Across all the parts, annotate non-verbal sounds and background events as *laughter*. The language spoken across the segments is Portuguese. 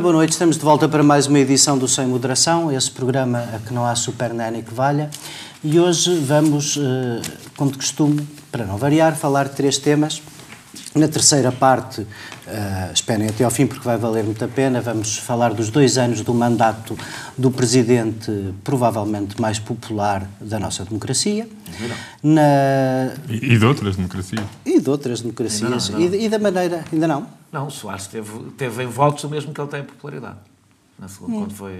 Boa noite. Estamos de volta para mais uma edição do Sem Moderação, esse programa a que não há super nani que valha. E hoje vamos, eh, como de costume, para não variar, falar de três temas. Na terceira parte, uh, esperem até ao fim porque vai valer muito a pena, vamos falar dos dois anos do mandato do presidente provavelmente mais popular da nossa democracia. Na... E, e de outras democracias. E de outras democracias. Não, não, não. E, e, da maneira, ainda não? Não, o Soares teve, teve em votos o mesmo que ele tem em popularidade na segunda, hum. quando foi.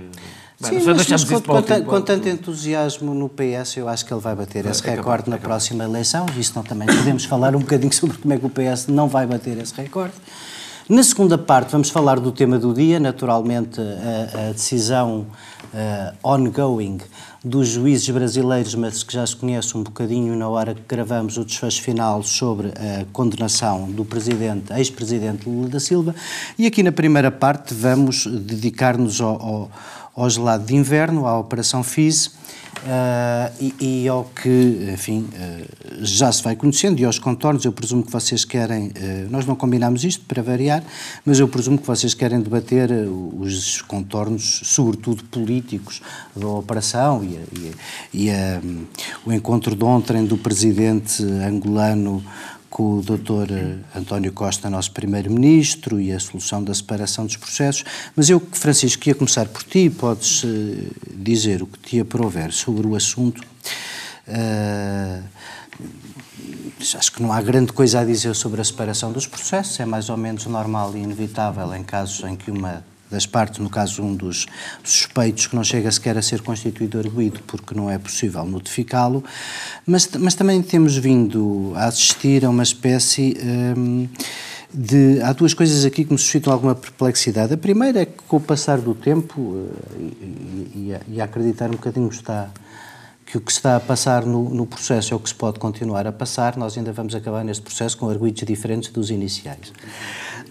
Bem, Sim, mas, mas com, com, com, tanto entusiasmo no PS, eu acho que ele vai bater esse é recorde na próxima eleição. Isto não também podemos falar um bocadinho *laughs* sobre como é que o PS não vai bater esse recorde. Na segunda parte, vamos falar do tema do dia, naturalmente, a, a decisão uh, ongoing dos juízes brasileiros, mas que já se conhece um bocadinho na hora que gravamos o desfecho final sobre a condenação do presidente, ex-presidente Lula da Silva. E aqui na primeira parte vamos dedicar-nos ao, ao, ao gelado de inverno, à Operação FIS, Uh, e, e, ao que, enfim, uh, já se vai conhecendo e aos contornos, eu presumo que vocês querem, uh, nós não combinámos isto para variar, mas eu presumo que vocês querem debater os contornos, sobretudo políticos, da operação e, e, e um, o encontro de ontem do presidente angolano com o Dr. Eh, António Costa, nosso Primeiro-Ministro, e a solução da separação dos processos. Mas eu, Francisco, ia começar por ti, podes uh, dizer o que te aprover sobre o assunto. Uh, acho que não há grande coisa a dizer sobre a separação dos processos, é mais ou menos normal e inevitável em casos em que uma das partes, no caso um dos suspeitos que não chega sequer a ser constituído arguído porque não é possível notificá-lo, mas, mas também temos vindo a assistir a uma espécie hum, de... Há duas coisas aqui que me suscitam alguma perplexidade. A primeira é que com o passar do tempo, eh, e, e, e a acreditar um bocadinho está que o que está a passar no, no, processo é o que se pode continuar a passar, nós ainda vamos acabar neste processo com arguidos diferentes dos iniciais.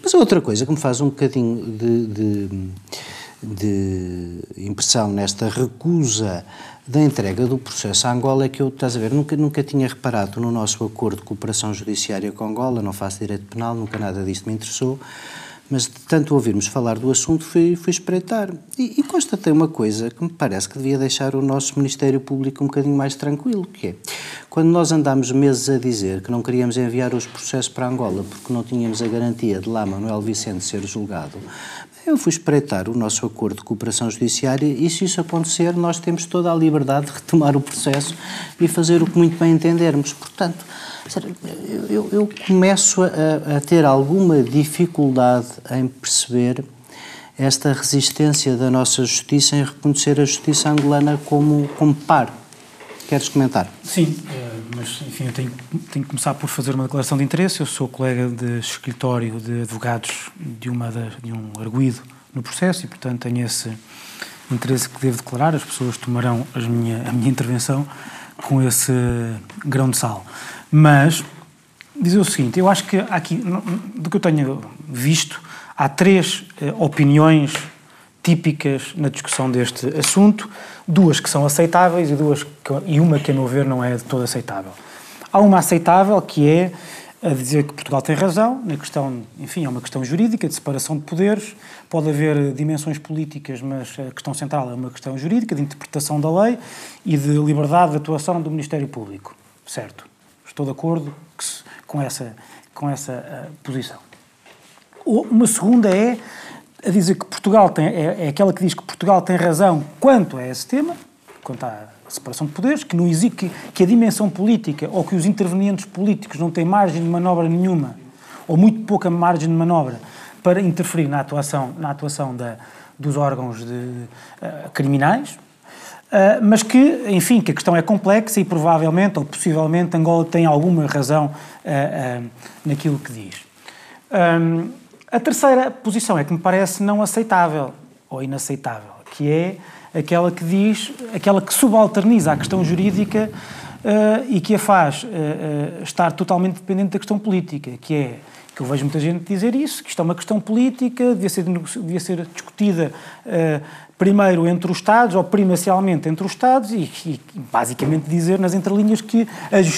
Mas outra coisa que me faz um bocadinho de, de, de impressão nesta recusa da entrega do processo à Angola é que eu, estás a ver, nunca, nunca tinha reparado no nosso acordo de cooperação judiciária com Angola, não faço direito penal, nunca nada disto me interessou, mas de tanto ouvirmos falar do assunto fui, fui espreitar. E, e constatei uma coisa que me parece que devia deixar o nosso Ministério Público um bocadinho mais tranquilo, que é, quando nós andámos meses a dizer que não queríamos enviar os processos para Angola porque não tínhamos a garantia de lá Manuel Vicente ser julgado, eu fui espreitar o nosso acordo de cooperação judiciária e, se isso acontecer, nós temos toda a liberdade de retomar o processo e fazer o que muito bem entendermos. Portanto, eu, eu começo a, a, ter alguma dificuldade em perceber esta resistência da nossa justiça em reconhecer a justiça angolana como, como par. Queres comentar? Sim, eh, mas enfim, eu tenho, tenho que começar por fazer uma declaração de interesse. Eu sou colega de escritório de advogados de, uma de um arguído no processo e, portanto, tenho esse interesse que devo declarar. As pessoas tomarão as minha, a minha intervenção com esse grão de sal. Mas dizer o seguinte, eu acho que aqui, do que eu tenho visto, há três eh, opiniões típicas na discussão deste assunto, duas que são aceitáveis e, duas que, e uma que, a meu ver, não é de todo aceitável. Há uma aceitável que é a dizer que Portugal tem razão na questão, enfim, é uma questão jurídica de separação de poderes, pode haver dimensões políticas, mas a questão central é uma questão jurídica de interpretação da lei e de liberdade de atuação do Ministério Público, certo? Estou de acordo com essa, com essa uh, posição. Uma segunda é a dizer que Portugal tem, é, é, aquela que diz que Portugal tem razão quanto a esse tema, quanto à separação de poderes, que, não existe, que, que a dimensão política ou que os intervenientes políticos não têm margem de manobra nenhuma, ou muito pouca margem de manobra, para interferir na atuação, na atuação da, dos órgãos de, uh, criminais, Uh, mas que, enfim, que a questão é complexa e provavelmente ou possivelmente Angola tem alguma razão uh, uh, naquilo que diz. Um, a terceira posição é que me parece não aceitável ou inaceitável, que é aquela que diz, aquela que subalterniza a questão jurídica e que a faz estar totalmente dependente da questão política, que é eu vejo muita gente dizer isso, que isto é uma questão política, devia ser, devia ser discutida primeiro entre os Estados, ou primacialmente entre os Estados, e, e basicamente dizer nas entrelinhas que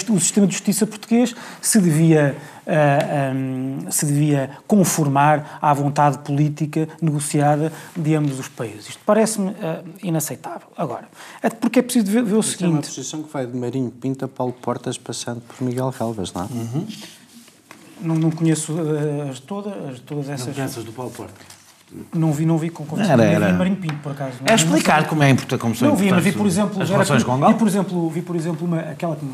o sistema de justiça português se devia, uh, eh, um, se devia conformar à vontade política negociada de ambos os países. Isto parece-me uh, inaceitável. Agora, é porque é preciso ver, ver o seguinte... É uma posição que vai de Marinho Pinto a Paulo Portas, passando por Miguel Calvas, não é? Uhum. Não, não conheço uh, as todas, todas essas... Não do Paulo Portas? Não vi, não vi com conversa. Era, era. Vi Marinho Pinto, por acaso. É explicar como é importante, como são Não vi, mas vi, por exemplo... As relações com? Vi, por exemplo, vi, por exemplo uma, aquela que...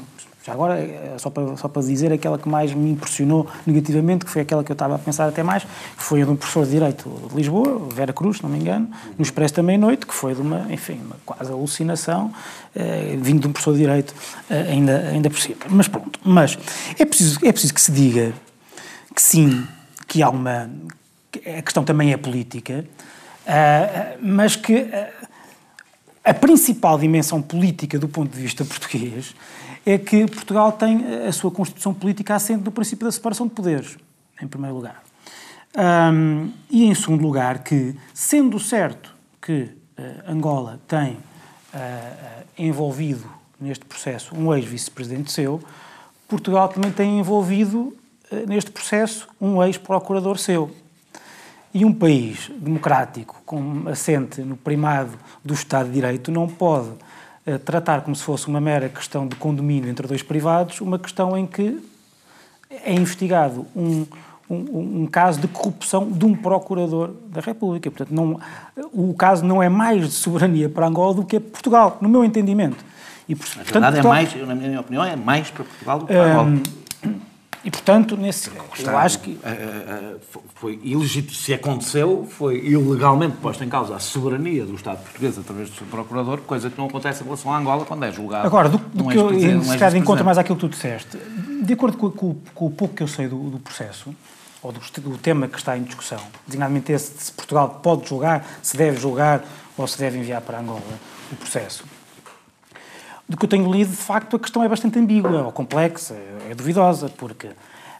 Já agora, é só para, só para dizer, aquela que mais me impressionou negativamente, que foi aquela que eu estava a pensar até mais, que foi a de um professor de Direito de Lisboa, Vera Cruz, se não me engano, no Expresso da Meia-Noite, que foi de uma, enfim, uma quase alucinação, eh, vindo de um professor de Direito eh, ainda, ainda por cima. Mas pronto, mas é preciso, é preciso que se diga que sim, que há uma, a questão também é política, uh, mas que uh, a principal dimensão política do ponto de vista português é que Portugal tem a sua constituição política assente no princípio da separação de poderes, em primeiro lugar. Um, e em segundo lugar, que, sendo certo que uh, Angola tem envolvido neste processo um ex-vice-presidente seu, Portugal também tem envolvido neste processo um ex-procurador seu. E um país democrático, com assente no primado do Estado de Direito, não pode uh, tratar como se fosse uma mera questão de condomínio entre dois privados, uma questão em que é investigado um, um, um, caso de corrupção de um procurador da República. Portanto, não, o caso não é mais de soberania para Angola do que é Portugal, no meu entendimento. E, portanto, Na verdade, é mais, na minha opinião, é mais para Portugal do que para Angola. E, portanto, nesse, eu acho que... Foi ilegítimo, se aconteceu, foi ilegalmente posta em causa a soberania do Estado português através do seu procurador, coisa que não acontece em relação à Angola quando é julgado. Agora, do, do que eu, se calhar encontro mais aquilo que tu disseste, de acordo com, com, com o pouco que eu sei do, do processo, ou do, do, tema que está em discussão, designadamente esse de se Portugal pode julgar, se deve julgar ou se deve enviar para Angola o processo. Do que eu tenho lido, de facto, a questão é bastante ambígua ou complexa, é duvidosa, porque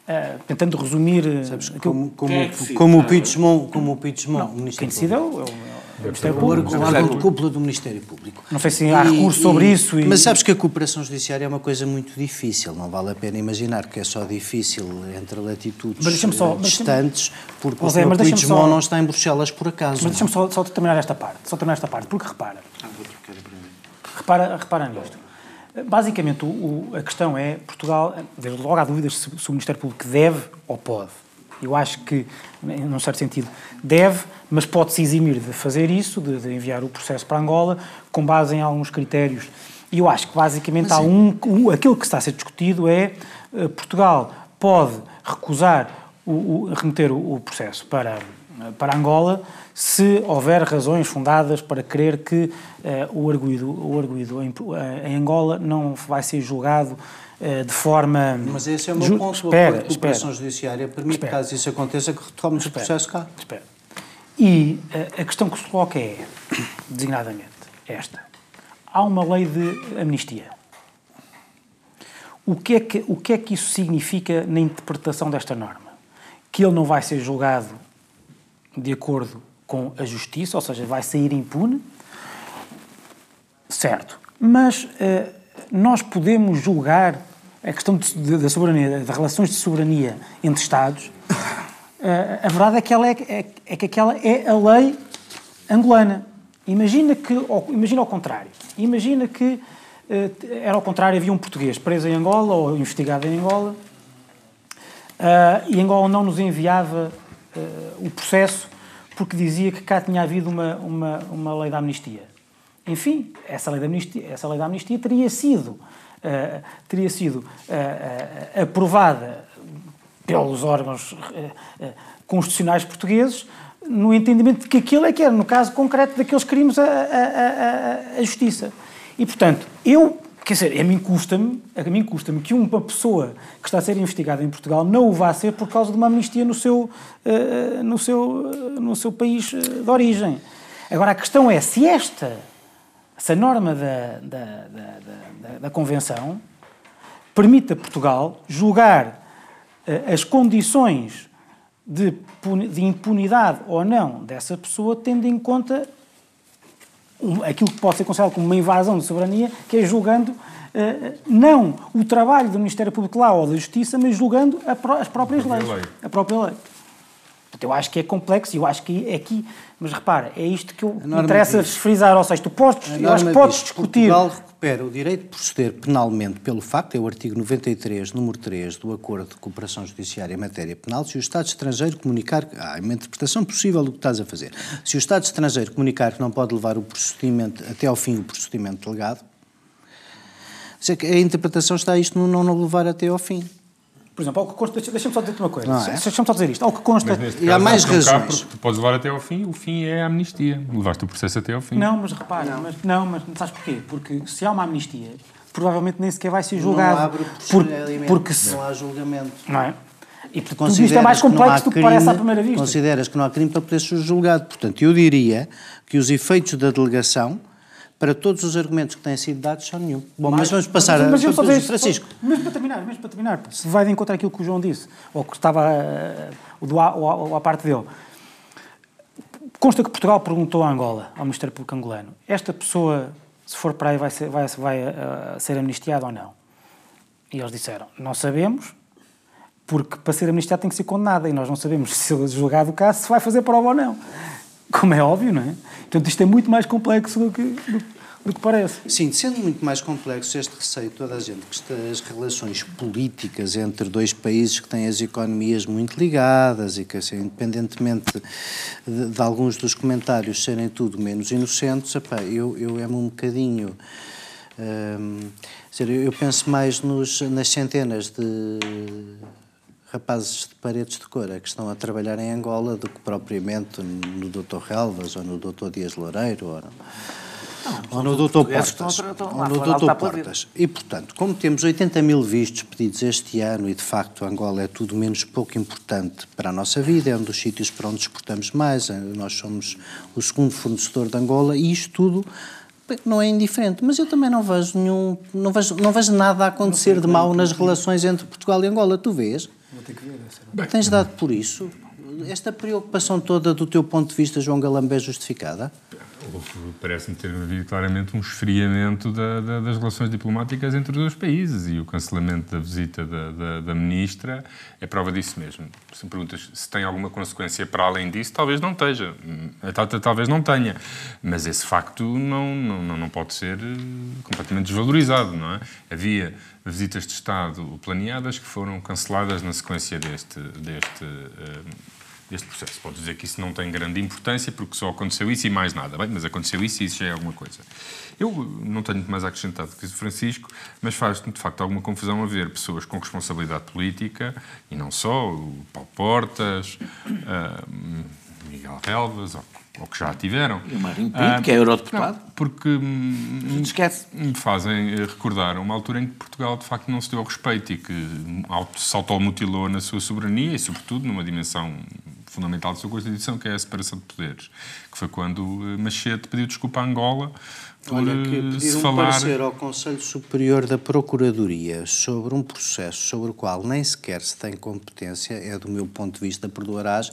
Uh, tentando resumir. Eh, Sabes, como, como, é como, o Pichemont, como o Pichemont, o Ministério quem decide é o, Ministério Público. O órgão de cúpula do Ministério Público. Não sei se há e, recurso sobre e, isso. E... Mas sabes que a cooperação judiciária é uma coisa muito difícil, não vale a pena imaginar que é só difícil entre latitudes só, distantes, porque o Sr. Pichemont só... não está em Bruxelas por acaso. Mas deixa-me só, só terminar esta parte, só terminar esta parte, porque repara. Ah, repara, repara nisto. Basicamente, o, o, a questão é, Portugal, desde logo há dúvidas se, se o Ministério Público deve ou pode. Eu acho que, num certo sentido, deve, mas pode-se eximir de fazer isso, de, de, enviar o processo para Angola, com base em alguns critérios. E eu acho que, basicamente, há um, um, aquilo que está a ser discutido é uh, Portugal pode recusar o, o remeter o processo para, para Angola se houver razões fundadas para crer que uh, o arguído, o arguído em, uh, em, Angola não vai ser julgado uh, de forma. Mas esse é o meu ponto. Espera, a cooperação judiciária permite, espera. caso isso aconteça, que retome o processo cá. Espera. E a questão que se coloca é, *coughs* designadamente, esta. Há uma lei de amnistia. O que, é que, o que é que isso significa na interpretação desta norma? Que ele não vai ser julgado de acordo com a justiça, ou seja, vai sair impune, certo. Mas uh, nós podemos julgar a questão da soberania, das relações de soberania entre Estados. Uh, a verdade é que, ela é, é, é, que aquela é a lei angolana. Imagina que, imagina ao contrário. Imagina que uh, era ao contrário, havia um português preso em Angola ou investigado em Angola e Angola não nos enviava o processo porque dizia que cá tinha havido uma, uma, uma lei da amnistia. Enfim, essa lei da amnistia, essa lei da amnistia teria sido, uh, teria sido uh, uh, aprovada pelos órgãos constitucionais portugueses no entendimento de que aquilo é que era, no caso concreto daqueles crimes, a, a, a, a justiça. E, portanto, eu Quer dizer, a mim custa-me, a custa-me que uma pessoa que está a ser investigada em Portugal não o vá ser por causa de uma amnistia no seu, uh, no seu, uh, no seu país de origem. Agora, a questão é se esta, essa norma da, da, da, da, da Convenção permite a Portugal julgar uh, as condições de, de impunidade ou não dessa pessoa, tendo em conta um, aquilo que pode ser considerado como uma invasão de soberania, que é julgando uh, não o trabalho do Ministério Público lá ou da Justiça, mas julgando as próprias leis. Lei. A própria lei. Portanto, eu acho que é complexo e eu acho que é aqui. Mas repara, é isto que interessa diz, frisar. Ou seja, tu podes, acho que podes diz, discutir. Portugal recupera o direito de proceder penalmente pelo facto, é o artigo 93, número 3 do Acordo de Cooperação Judiciária em Matéria Penal, se o Estado estrangeiro comunicar. Há ah, uma interpretação possível do que estás a fazer. Se o Estado estrangeiro comunicar que não pode levar o procedimento até ao fim o procedimento delegado, a interpretação está isto no não levar até ao fim. Por exemplo, ao que consta, deixa-me só dizer uma coisa. é? Deixa-me só dizer isto. Ao que consta. e há mais razões. tu podes levar até ao fim, o fim é a amnistia. Levaste o processo até ao fim. Não, mas repara, não, mas, não, mas sabes porquê? Porque se há uma amnistia, provavelmente nem sequer vai ser julgado. Não abre por, porque se, não há julgamento. Não é? E portanto, tudo isto é mais complexo do que parece à primeira vista. Consideras que não há crime para poder ser julgado. Portanto, eu diria que os efeitos da delegação para todos os argumentos que têm sido dados, são nenhum. Bom, mas, mas vamos passar mas, mas a, a, Francisco. Mesmo para terminar, mesmo para terminar, se vai de encontrar aquilo que o João disse, ou que estava uh, do a, ou a, parte dele. Consta que Portugal perguntou a Angola, ao Ministério Público angolano, esta pessoa, se for para aí, vai ser, vai, vai uh, ser amnistiada ou não? E eles disseram, não sabemos, porque para ser amnistiado tem que ser condenada, e nós não sabemos *laughs* se ele julgado o caso, se vai fazer prova ou não. Como é óbvio, não é? Portanto, isto é muito mais complexo do que, do, do que parece. Sim, sendo muito mais complexo este receio, toda a gente, que as relações políticas entre dois países que têm as economias muito ligadas e que, assim, independentemente de, de alguns dos comentários serem tudo menos inocentes, epá, eu, eu é-me um bocadinho. Hum, eu penso mais nos, nas centenas de rapazes de paredes de cor que estão a trabalhar em Angola do que propriamente no Dr. Relvas ou no Dr. Dias Loureiro ou, ou no Dr. Portas. Ou no Dr. Portas. E, portanto, como temos 80 mil vistos pedidos este ano e, de facto, Angola é tudo menos pouco importante para a nossa vida, é um dos sítios para onde exportamos mais, é, nós somos o segundo fornecedor de Angola e isto tudo não é indiferente, mas eu também não vejo nenhum, não vejo, não vejo nada a acontecer de mal nas relações entre Portugal e Angola. Tu vês? Vou ter que ver. Essa Tens dado por isso? Esta preocupação toda, do teu ponto de vista, João Galambé, é justificada? Parece-me ter havido claramente um esfriamento da, da, das relações diplomáticas entre os dois países e o cancelamento da visita da, da, ministra é prova disso mesmo. Se me perguntas se tem alguma consequência para além disso, talvez não esteja, talvez não tenha, mas esse facto não, não, não pode ser eh, completamente desvalorizado, não é? Havia visitas de Estado planeadas que foram canceladas na sequência deste, deste uh, deste processo. Pode dizer que isso não tem grande importância porque só aconteceu isso e mais nada. Bem, mas aconteceu isso e isso já é alguma coisa. Eu não tenho muito mais a acrescentar do que o Francisco, mas faz-me de facto alguma confusão haver pessoas com responsabilidade política, e não só, o Paulo Portas, uh, Miguel Relvas, ou, ou, que já tiveram. E o Marinho Pinto, uh, que é eurodeputado. Não, porque me, esquece. me fazem recordar uma altura em que Portugal de facto não se deu ao respeito e que se automutilou na sua soberania e, sobretudo, numa dimensão fundamental da sua Constituição, que é a separação de poderes, que foi quando eh, Machete pediu desculpa a Angola Olha, que pedir um falar... parecer ao Conselho Superior da Procuradoria sobre um processo sobre o qual nem sequer se tem competência é, do meu ponto de vista, perdoarás,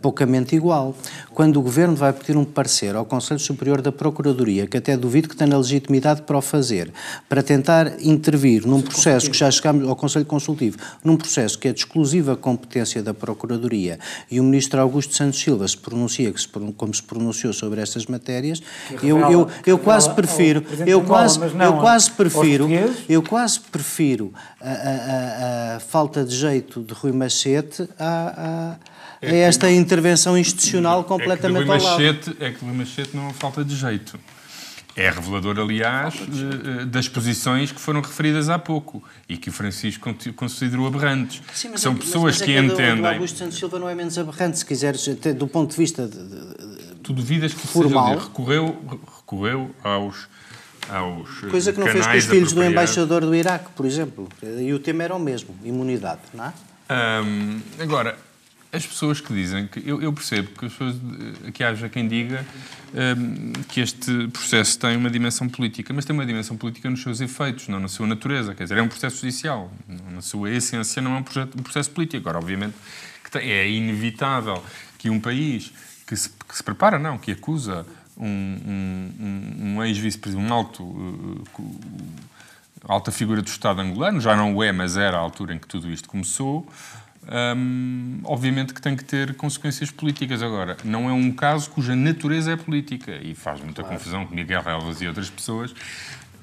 poucamente igual. Quando o Governo vai pedir um parecer ao Conselho Superior da Procuradoria, que até duvido que tenha legitimidade para o fazer, para tentar intervir num processo que já chegamos ao Conselho Consultivo, num processo que é de exclusiva competência da Procuradoria, e o Ministro Augusto Santos Silva se pronuncia como se pronunciou sobre estas matérias, eu, eu, eu quase prefiro, eu quase, eu quase prefiro, eu quase prefiro a, falta de jeito de Rui Machete a, a, a esta intervenção institucional completamente é que Rui Machete, É que Rui Machete não é falta de jeito. É revelador, aliás, eh, das posições que foram referidas há pouco e que o Francisco considerou aberrantes. Sim, que são é, pessoas é que, que entendem. O Augusto Santos Silva não é menos aberrante, se quiseres, do ponto de vista de, de, tu duvidas que formal. Seja, recorreu, recorreu aos, aos Coisa que não fez com os filhos do embaixador do Iraque, por exemplo. E o tema era o mesmo, imunidade, não é? Um, agora, as pessoas que dizem que. Eu, eu, percebo que, as pessoas, que haja quem diga um, que este processo tem uma dimensão política, mas tem uma dimensão política nos seus efeitos, não na sua natureza. Quer dizer, é um processo judicial. Na sua essência, não é um, projeto, um processo político. Agora, obviamente, que tem, é inevitável que um país que se, que se prepara, não, que acusa um, um, um ex-vice-presidente, um alto, uh, alta figura do Estado angolano, já não o é, mas era a altura em que tudo isto começou, um, obviamente que tem que ter consequências políticas. Agora, não é um caso cuja natureza é política e faz muita claro. confusão que Miguel Relvas e outras pessoas,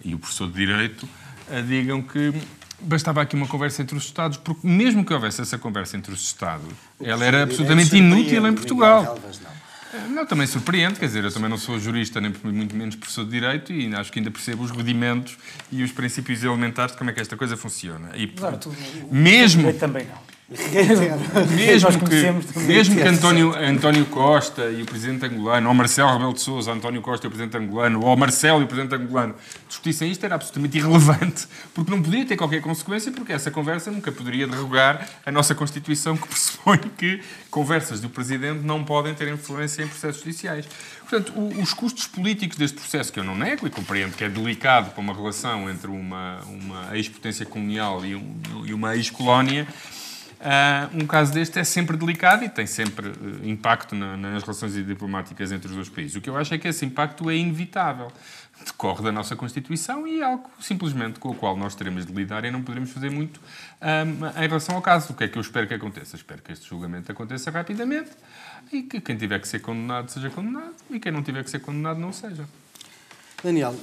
e o professor de Direito, uh, digam que bastava aqui uma conversa entre os Estados, porque mesmo que houvesse essa conversa entre os Estados, ela era absolutamente inútil em Portugal. Relvas, não. Não, também surpreende, quer dizer, eu também não sou jurista, nem muito menos professor de Direito, e acho que ainda percebo os rudimentos e os princípios elementares de como é que esta coisa funciona. E, claro, tu, mesmo, também não mesmo que, mesmo que António, António Costa e o presidente angolano, ou Marcelo Rebelo de Sousa, António Costa e o presidente angolano, ou Marcelo e o presidente angolano, discutissem isto, era absolutamente irrelevante, porque não podia ter qualquer consequência, porque essa conversa nunca poderia derrogar a nossa Constituição, que pressupõe que conversas do presidente não podem ter influência em processos judiciais. Portanto, os custos políticos deste processo, que eu não nego e compreendo que é delicado para uma relação entre uma, uma ex-potência colonial e, um, e uma ex-colónia, Uh, um caso deste é sempre delicado e tem sempre uh, impacto na, nas relações diplomáticas entre os dois países. O que eu acho é que esse impacto é inevitável. Decorre da nossa Constituição e é algo simplesmente com o qual nós teremos de lidar e não poderemos fazer muito um, em relação ao caso. O que é que eu espero que aconteça? Espero que este julgamento aconteça rapidamente e que quem tiver que ser condenado seja condenado e quem não tiver que ser condenado não seja. Daniel,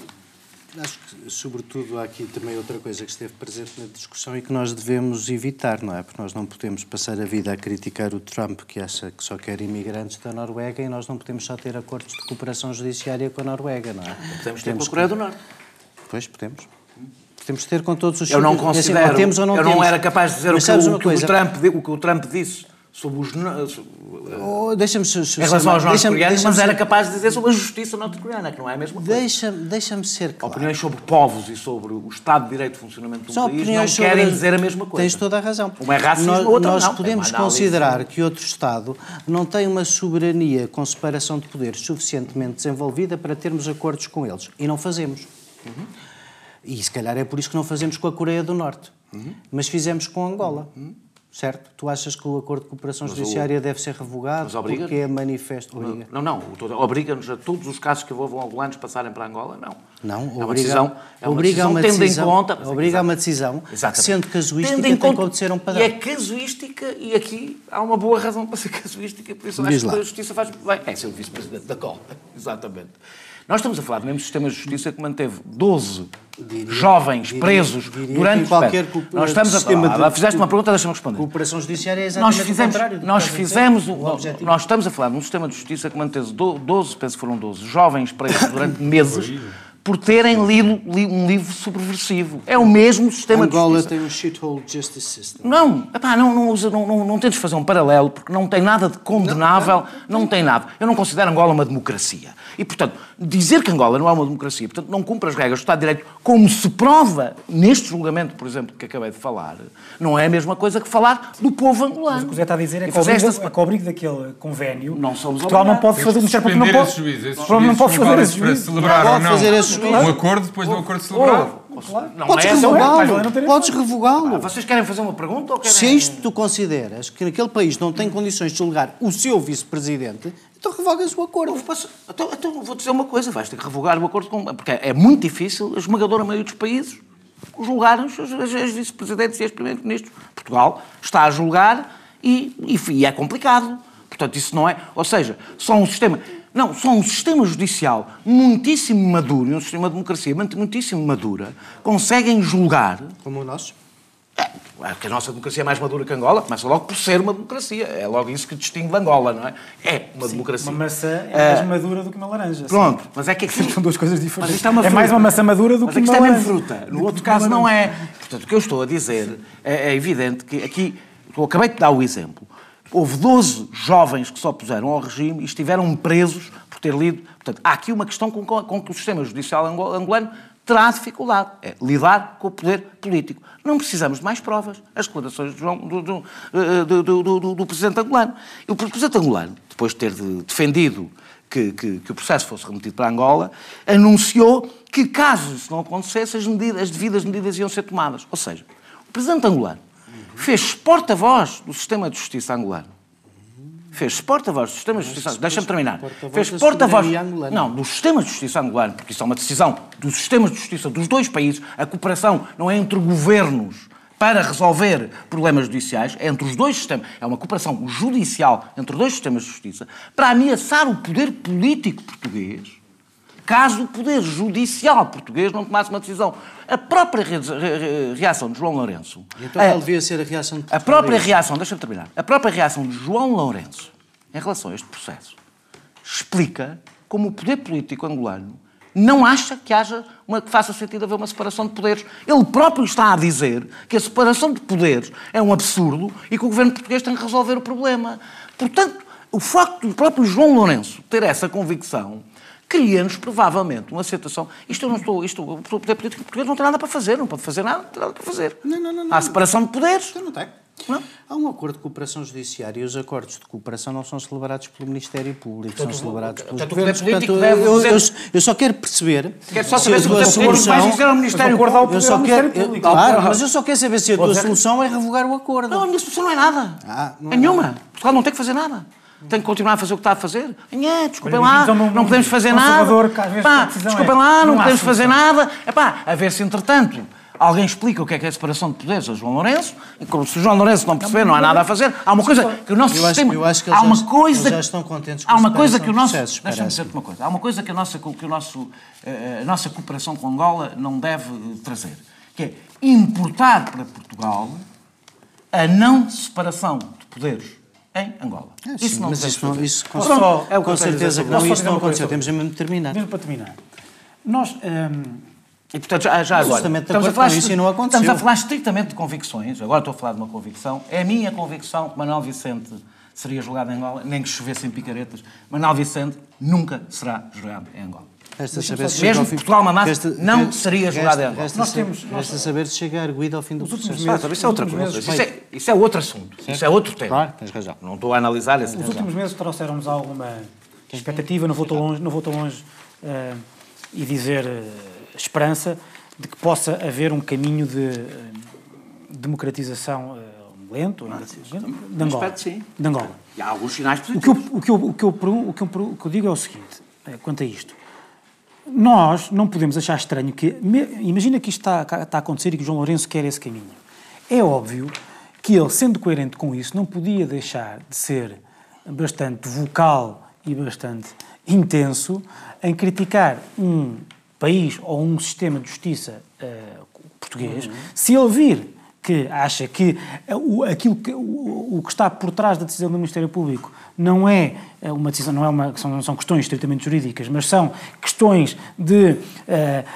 Acho que, sobretudo, há aqui também outra coisa que esteve presente na discussão e que nós devemos evitar, não é? Porque nós não podemos passar a vida a criticar o Trump, que acha que só quer imigrantes da Noruega, e nós não podemos só ter acordos de cooperação judiciária com a Noruega, não é? Podemos ter com a Coreia do Norte. Pois, podemos. Podemos ter com todos os Eu não considero, assim, temos ou não eu temos. não era capaz de dizer o que, o, que o, Trump, o que o Trump disse sobre os. Oh, deixa-me. Em relação aos norte-coreanos, mas era capaz de dizer sobre a justiça norte-coreana, que não é a mesma coisa. Deixa-me deixa ser claro. Opiniões sobre povos e sobre o Estado de Direito de funcionamento do São país não querem sobre... dizer a mesma coisa. Tens toda a razão. Uma é racismo, nós, outra nós não. podemos considerar que outro Estado não tem uma soberania com separação de poderes suficientemente desenvolvida para termos acordos com eles. E não fazemos. Uhum. E se calhar é por isso que não fazemos com a Coreia do Norte. Uhum. Mas fizemos com Angola. Uhum certo? Tu achas que o acordo de cooperação mas judiciária o... deve ser revogado porque é manifesto? Obriga. Não, não, obriga-nos a todos os casos que envolvam angolanos passarem para Angola, não. Não, é uma decisão, é uma obriga decisão, uma decisão, em conta, obriga a uma decisão, Exatamente. sendo casuística tendo em tem conta, que ser um padrão. E é casuística, e aqui há uma boa razão para ser *laughs* casuística, por isso acho que a Justiça faz bem. É ser o Vice-Presidente da COL, *laughs* exatamente. Nós estamos a falar do mesmo sistema de justiça que manteve 12 diria, jovens diria, presos diria durante qualquer Nós estamos a falar. Fizeste uma pergunta, deixa-me responder. Cooperação judiciária é exatamente nós fizemos, o contrário. Nós fizemos, o, o nós estamos a falar de um sistema de justiça que manteve 12, penso que foram 12, jovens presos durante *coughs* meses por terem lido um livro subversivo. É o mesmo sistema Angola de justiça. tem um shithole justice system. Não, epá, não, não, não, não, não tentes fazer um paralelo, porque não tem nada de condenável, não, não tem nada. Eu não considero Angola uma democracia. E, portanto, dizer que Angola não é uma democracia, portanto, não cumpre as regras do Estado de Direito, como se prova neste julgamento, por exemplo, que acabei de falar, não é a mesma coisa que falar do povo angolano. Mas o que o Zé está a dizer é que, abrigo, esta... a abrigo daquele convênio, não somos Portugal não pode fazer... Porque não pode, não pode fazer esse juízo. não fazer esse juízo. Um acordo depois do acordo celebrado. Claro. Não Podes é revogá-lo. Podes revogá-lo. Ah, vocês querem fazer uma pergunta ou querem... Se isto tu consideras que naquele país não tem condições de julgar o seu vice-presidente, então revogas o acordo. Então, então, vou dizer uma coisa, vais ter que revogar o acordo com... Porque é muito difícil a esmagadora maioria dos países julgarem os, os, os vice-presidentes e os primeiros-ministros. Portugal está a julgar e, e, e é complicado. Portanto, isso não é... Ou seja, só um sistema... Não, só um sistema judicial muitíssimo maduro, um sistema de democracia muitíssimo madura, conseguem julgar... Como o nosso? É, que a nossa democracia é mais madura que Angola, começa logo por ser uma democracia. É logo isso que distingue de Angola, não é? É uma Sim, democracia. Uma maçã é mais uh, madura do que uma laranja. Pronto, assim. mas é que aqui... *laughs* São duas coisas diferentes. É, é, mais uma maçã madura do mas que uma laranja. Mas é mesmo fruta. No outro caso não é. Portanto, o que eu estou a dizer é, é evidente que aqui... Eu acabei de dar o exemplo. Houve 12 jovens que se opuseram ao regime e estiveram presos por ter lido. Portanto, há aqui uma questão com, com que o sistema judicial angolano terá dificuldade. É lidar com o poder político. Não precisamos de mais provas. As declarações do, do, eh, do, do, do Presidente angolano. E o Presidente angolano, depois de ter defendido que, que, que, o processo fosse remetido para Angola, anunciou que, caso isso não acontecesse, as, medidas, as devidas medidas iam ser tomadas. Ou seja, o Presidente angolano fez porta-voz do sistema de justiça angolano fez porta-voz do sistema de justiça. Deixa-me terminar. Fez porta-voz. Não, do sistema de justiça angolano, porque isso é uma decisão dos sistemas de justiça dos dois países. A cooperação não é entre governos para resolver problemas judiciais, é entre os dois sistemas, é uma cooperação judicial entre dois sistemas de justiça, para ameaçar o poder político português, caso o poder judicial português não tomasse uma decisão. A própria reação de João Lourenço... Então qual devia ser a reação de A própria reação, deixa-me terminar, a própria reação de João Lourenço em relação a este processo explica como o poder político angolano não acha que haja uma, que faça sentido haver uma separação de poderes. Ele próprio está a dizer que a separação de poderes é um absurdo e que o governo português tem que resolver o problema. Portanto, o facto do próprio João Lourenço ter essa convicção cria-nos provavelmente uma situação. Isto eu não estou. Isto, o poder político português não tem nada para fazer, não pode fazer nada, não tem nada para fazer. Não, não, não. não. Há separação de poderes. Isto não tem. Não. Há um acordo de cooperação judiciária e os acordos de cooperação não são celebrados pelo Ministério Público, são celebrados pelos governos. Portanto, eu, eu, eu, só quero perceber quero só saber se a solução... Vai Ministério Público. Eu só quero, claro, mas eu só quero saber se a tua solução é revogar o acordo. Não, a minha solução não é nada. Ah, não é nenhuma. Portugal não tem que fazer nada. Tem que continuar a fazer o que está a fazer? Nhé, desculpem lá, não podemos fazer nada. Pá, desculpem lá, não podemos fazer nada. Epá, a ver se entretanto Alguém explica o que é, que é a separação de poderes a João Lourenço, e como se o João Lourenço não perceber, não há nada a fazer. Há uma coisa que o nosso eu sistema. Acho, eu acho que há uma coisa, já estão contentes com há uma coisa que o nosso. Deixa-me dizer-te uma coisa. Há uma coisa que, a nossa, que o nosso, eh, a nossa cooperação com Angola não deve trazer, que é importar para Portugal a não separação de poderes em Angola. É, isso sim, não mas isso, não, isso com, só, é com certeza que não, isso não aconteceu. Temos mesmo de terminar. Mesmo para terminar. Nós. Hum, e, portanto, já, já agora, estamos a, falar, isso não aconteceu. estamos a falar estritamente de convicções. Agora estou a falar de uma convicção. É a minha convicção que Manuel Vicente seria julgado em Angola, nem que chovessem picaretas. Manuel Vicente nunca será julgado em Angola. Resta saber se Mesmo que Portugal mamasse, resta, não resta, seria julgado em Angola. Resta, nós temos, resta saber se chega arguido ao fim do processo. Meses, ah, isso é outra coisa. Isso é, isso é outro assunto. Certo? Isso é outro tema. Claro, tens razão. Não estou a analisar esse Os últimos meses trouxeram-nos alguma expectativa, não vou tão longe, não vou tão longe uh, e dizer uh, esperança, de que possa haver um caminho de uh, democratização uh, lento, ah, de Angola. sim. De Angola. E há alguns sinais positivos. O que eu, o que eu, o que eu, o que eu, o que eu digo é o seguinte, quanto a isto. Nós não podemos achar estranho que... Imagina que isto está, está a acontecer e que João Lourenço quer esse caminho. É óbvio que ele, sendo coerente com isso, não podia deixar de ser bastante vocal e bastante intenso em criticar um país ou um sistema de justiça uh, português, uhum. se ele vir que acha que aquilo que, o, que está por trás da decisão do Ministério Público não é eh, uma decisão, não é uma, são, são questões estritamente jurídicas, mas são questões de uh,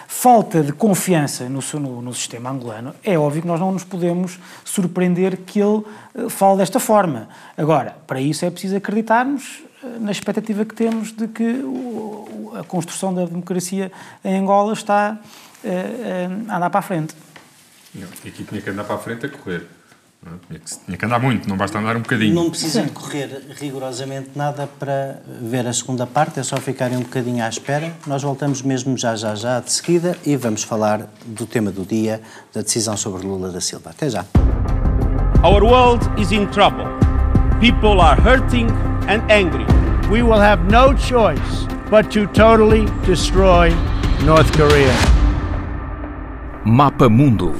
falta de confiança no, no, no, sistema angolano, é óbvio que nós não nos podemos surpreender que ele uh, fale desta forma. Agora, para isso é preciso acreditarmos na expectativa que temos de que o, a construção da democracia em Angola está uh, a andar para a frente. Não, aqui tinha que andar para a frente a correr. Não, tinha, que, tinha, que, andar muito, não basta andar um bocadinho. Não precisa de correr rigorosamente nada para ver a segunda parte, é só ficarem um bocadinho à espera. Nós voltamos mesmo já, já, já de seguida e vamos falar do tema do dia, da decisão sobre Lula da Silva. Até já. Our world is in trouble. People are hurting and angry. We will have no choice but to totally destroy North Korea. Mapa Mundo.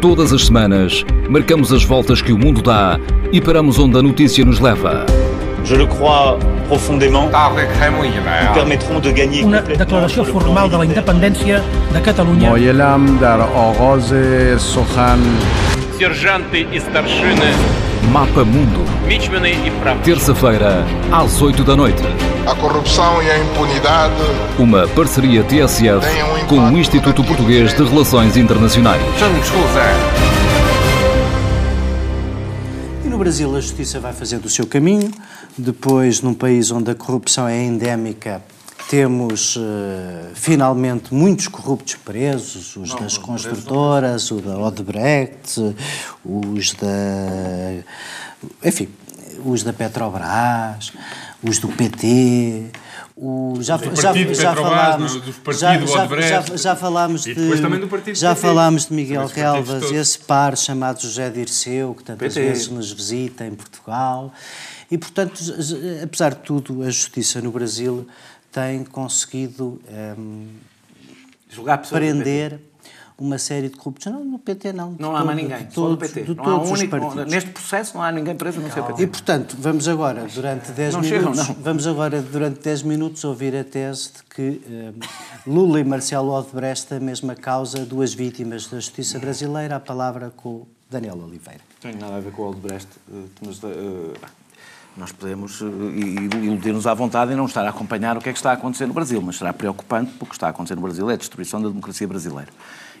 Todas as semanas, marcamos as voltas que o mundo dá e paramos onde a notícia nos leva. Je le crois profondément. permettront de gagner Una declaració formal de la independència de Catalunya. Moyelam dar Oroze Sohan. Сержанты и старшины Mapa Mundo. Terça-feira, às 8 da noite. A corrupção e a impunidade. Uma parceria TSF um com o Instituto Português de Relações Internacionais. E no Brasil a justiça vai fazer do seu caminho. Depois, num país onde a corrupção é endémica, temos uh, finalmente muitos corruptos presos, os não, das não, construtoras, o da Odebrecht, os da. Enfim, os da Petrobras, os do PT, o, já, já, já, falámos, já, já, já, falámos de, já falámos de Miguel Relvas, esse par chamado José Dirceu, que tantas PT. vezes nos visita em Portugal. E, portanto, apesar de tudo, a justiça no Brasil tem conseguido um, ehm, prender uma série de corruptos. Não, no PT não. Não há todo, mais ninguém, todos, só no PT. De não há um único, neste processo não há ninguém preso no seu PT. E, portanto, vamos agora, durante 10 minutos, chegam, vamos agora, durante 10 minutos, ouvir a tese de que eh, Lula e Marcelo Odebrecht, a mesma causa, duas vítimas da justiça brasileira, a palavra com Daniel Oliveira. Não tem nada a ver com o Odebrecht, eh, mas... Uh, nós podemos iludir-nos à vontade e não estar a acompanhar o que é que está a acontecer no Brasil, mas será preocupante porque o que está a acontecer no Brasil é a destruição da democracia brasileira.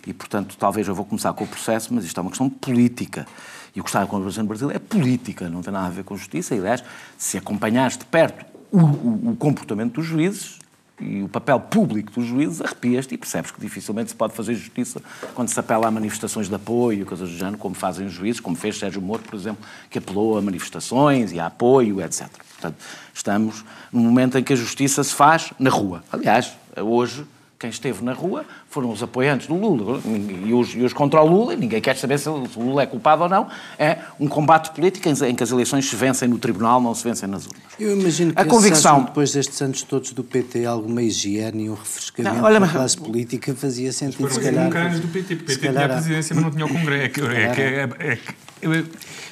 E, portanto, talvez eu vou começar com o processo, mas isto é uma questão política. E o que está a acontecer no Brasil é política, não tem nada a ver com justiça. E, aliás, se acompanhares de perto o, o, o comportamento dos juízes, e o papel público dos juízes, arrepias-te e percebes que dificilmente se pode fazer justiça quando se apela a manifestações de apoio, coisas do género, como fazem os juízes, como fez Sérgio Moro, por exemplo, que apelou a manifestações e a apoio, etc. Portanto, estamos num momento em que a justiça se faz na rua. Aliás, hoje quem esteve na rua foram os apoiantes do Lula e os, e os contra o Lula, e ninguém quer saber se o Lula é culpado ou não. É um combate político em, em que as eleições se vencem no tribunal, não se vencem nas urnas. Eu imagino que a convicção depois destes anos todos do PT, alguma higiene e um refrescamento não, olha, da classe política fazia sentido, se calhar. Nunca anos do PT, o PT tinha a presidência, mas não tinha o Congresso. É, que, é, é, é,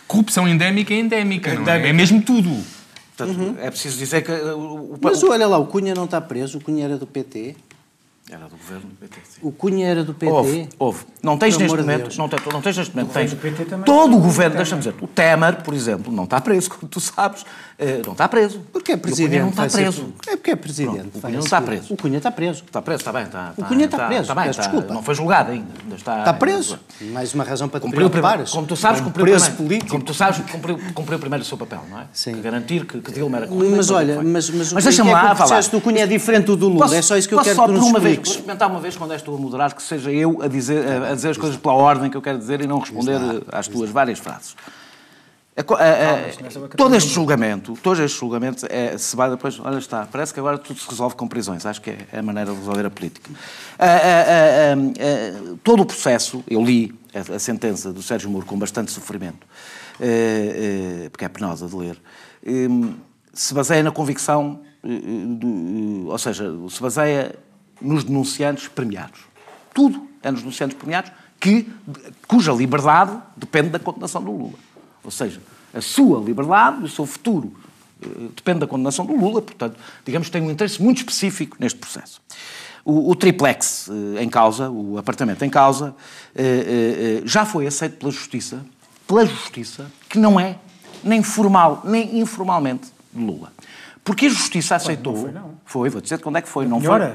corrupção endémica é endémica, é? é mesmo tudo. Portanto, uhum. é preciso dizer que... O, o, Mas olha lá, o Cunha não está preso, o Cunha era do PT. Era do governo do PT. Sim. O Cunha era do PT? Houve. houve. Não tens neste momento. Não, tens, não tens neste momento. Tens, todo o governo, deixa-me dizer, o Temer, por exemplo, não está preso, como tu sabes. Eh, não está preso. Porque é presidente. não está preso. É porque é presidente. Pronto, o Cunha não está preso. O Cunha está preso. Está preso, está bem. Está, o Cunha está, está preso. Está bem, está, desculpa. Não foi julgado ainda. Está, está preso. Mais uma razão para te cumpriu preocupares. Como tu sabes, cumpriu preso primeiro, político. Como tu sabes, cumpriu, cumpriu primeiro o seu papel, não é? Sim. Que garantir que, que Dilma era corrupta. Mas olha, mas, mas, mas deixa-me lá falar. O processo do Cunha é diferente do Lula. É só isso que eu quero que tu nos expliques. Vou experimentar uma vez quando és tu a moderar, que seja eu a dizer, a, dizer as coisas pela ordem que eu quero dizer e não responder às tuas várias frases. É, é, é, todo este julgamento, todo este julgamento é, se vai depois, olha está, parece que agora tudo se resolve com prisões, acho que é, a maneira de resolver a política. todo o processo, eu li a, a, sentença do Sérgio Moro com bastante sofrimento, porque é penosa de ler, se baseia na convicção, ou seja, se baseia nos denunciantes premiados. Tudo é nos denunciantes premiados que, cuja liberdade depende da condenação do Lula. Ou seja, a sua liberdade, o seu futuro, eh, depende da condenação do Lula, portanto, digamos que tem um interesse muito específico neste processo. O, o triplex eh, em causa, o apartamento em causa, eh, já foi aceito pela Justiça, pela Justiça, que não é nem formal, nem informalmente de Lula. Porque a Justiça aceitou. Não foi, não. Foi, vou dizer quando é que foi. Não foi.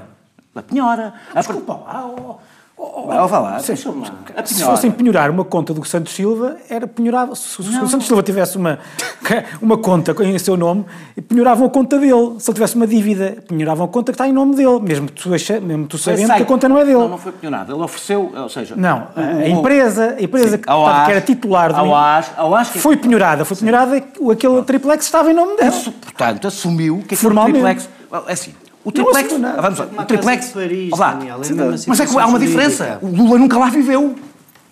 Da penhora. Desculpa lá, oh, oh, oh, se, se fossem penhorar uma conta do Santos Silva, era penhorava. Se, se o Santos Silva tivesse uma, *laughs* uma conta em seu nome, penhoravam a conta dele. Se ele tivesse uma dívida, penhoravam a conta que está em nome dele, mesmo tu, mesmo tu sabendo que a conta não é dele. Não, não foi penhorada. Ele ofereceu, ou seja... Não, a, a empresa, a empresa que, que, era titular do... Foi penhorada. Foi penhorada, aquele triplex estava em nome dele. Portanto, assumiu que aquele triplex... É assim, o triplex. Não, não, vamos lá, o triplex. Paris, lá, Daniel, é mas é que há uma diferença. O Lula nunca lá viveu.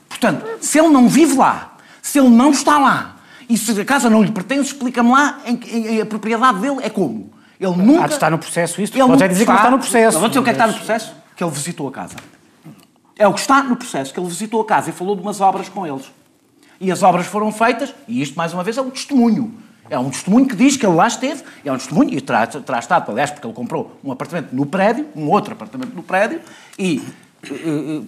Portanto, se ele não vive lá, se ele não está lá, e se a casa não lhe pertence, explica-me lá em, em, a propriedade dele é como. Ele nunca. Há de estar no processo isto. Ele pode dizer está, que não está no processo. Não, vou dizer o que é que está no processo? Que ele visitou a casa. É o que está no processo, que ele visitou a casa e falou de umas obras com eles. E as obras foram feitas, e isto, mais uma vez, é um testemunho. É um testemunho que diz que ele lá esteve, é um testemunho, e terá, terá estado, aliás, porque ele comprou um apartamento no prédio, um outro apartamento no prédio, e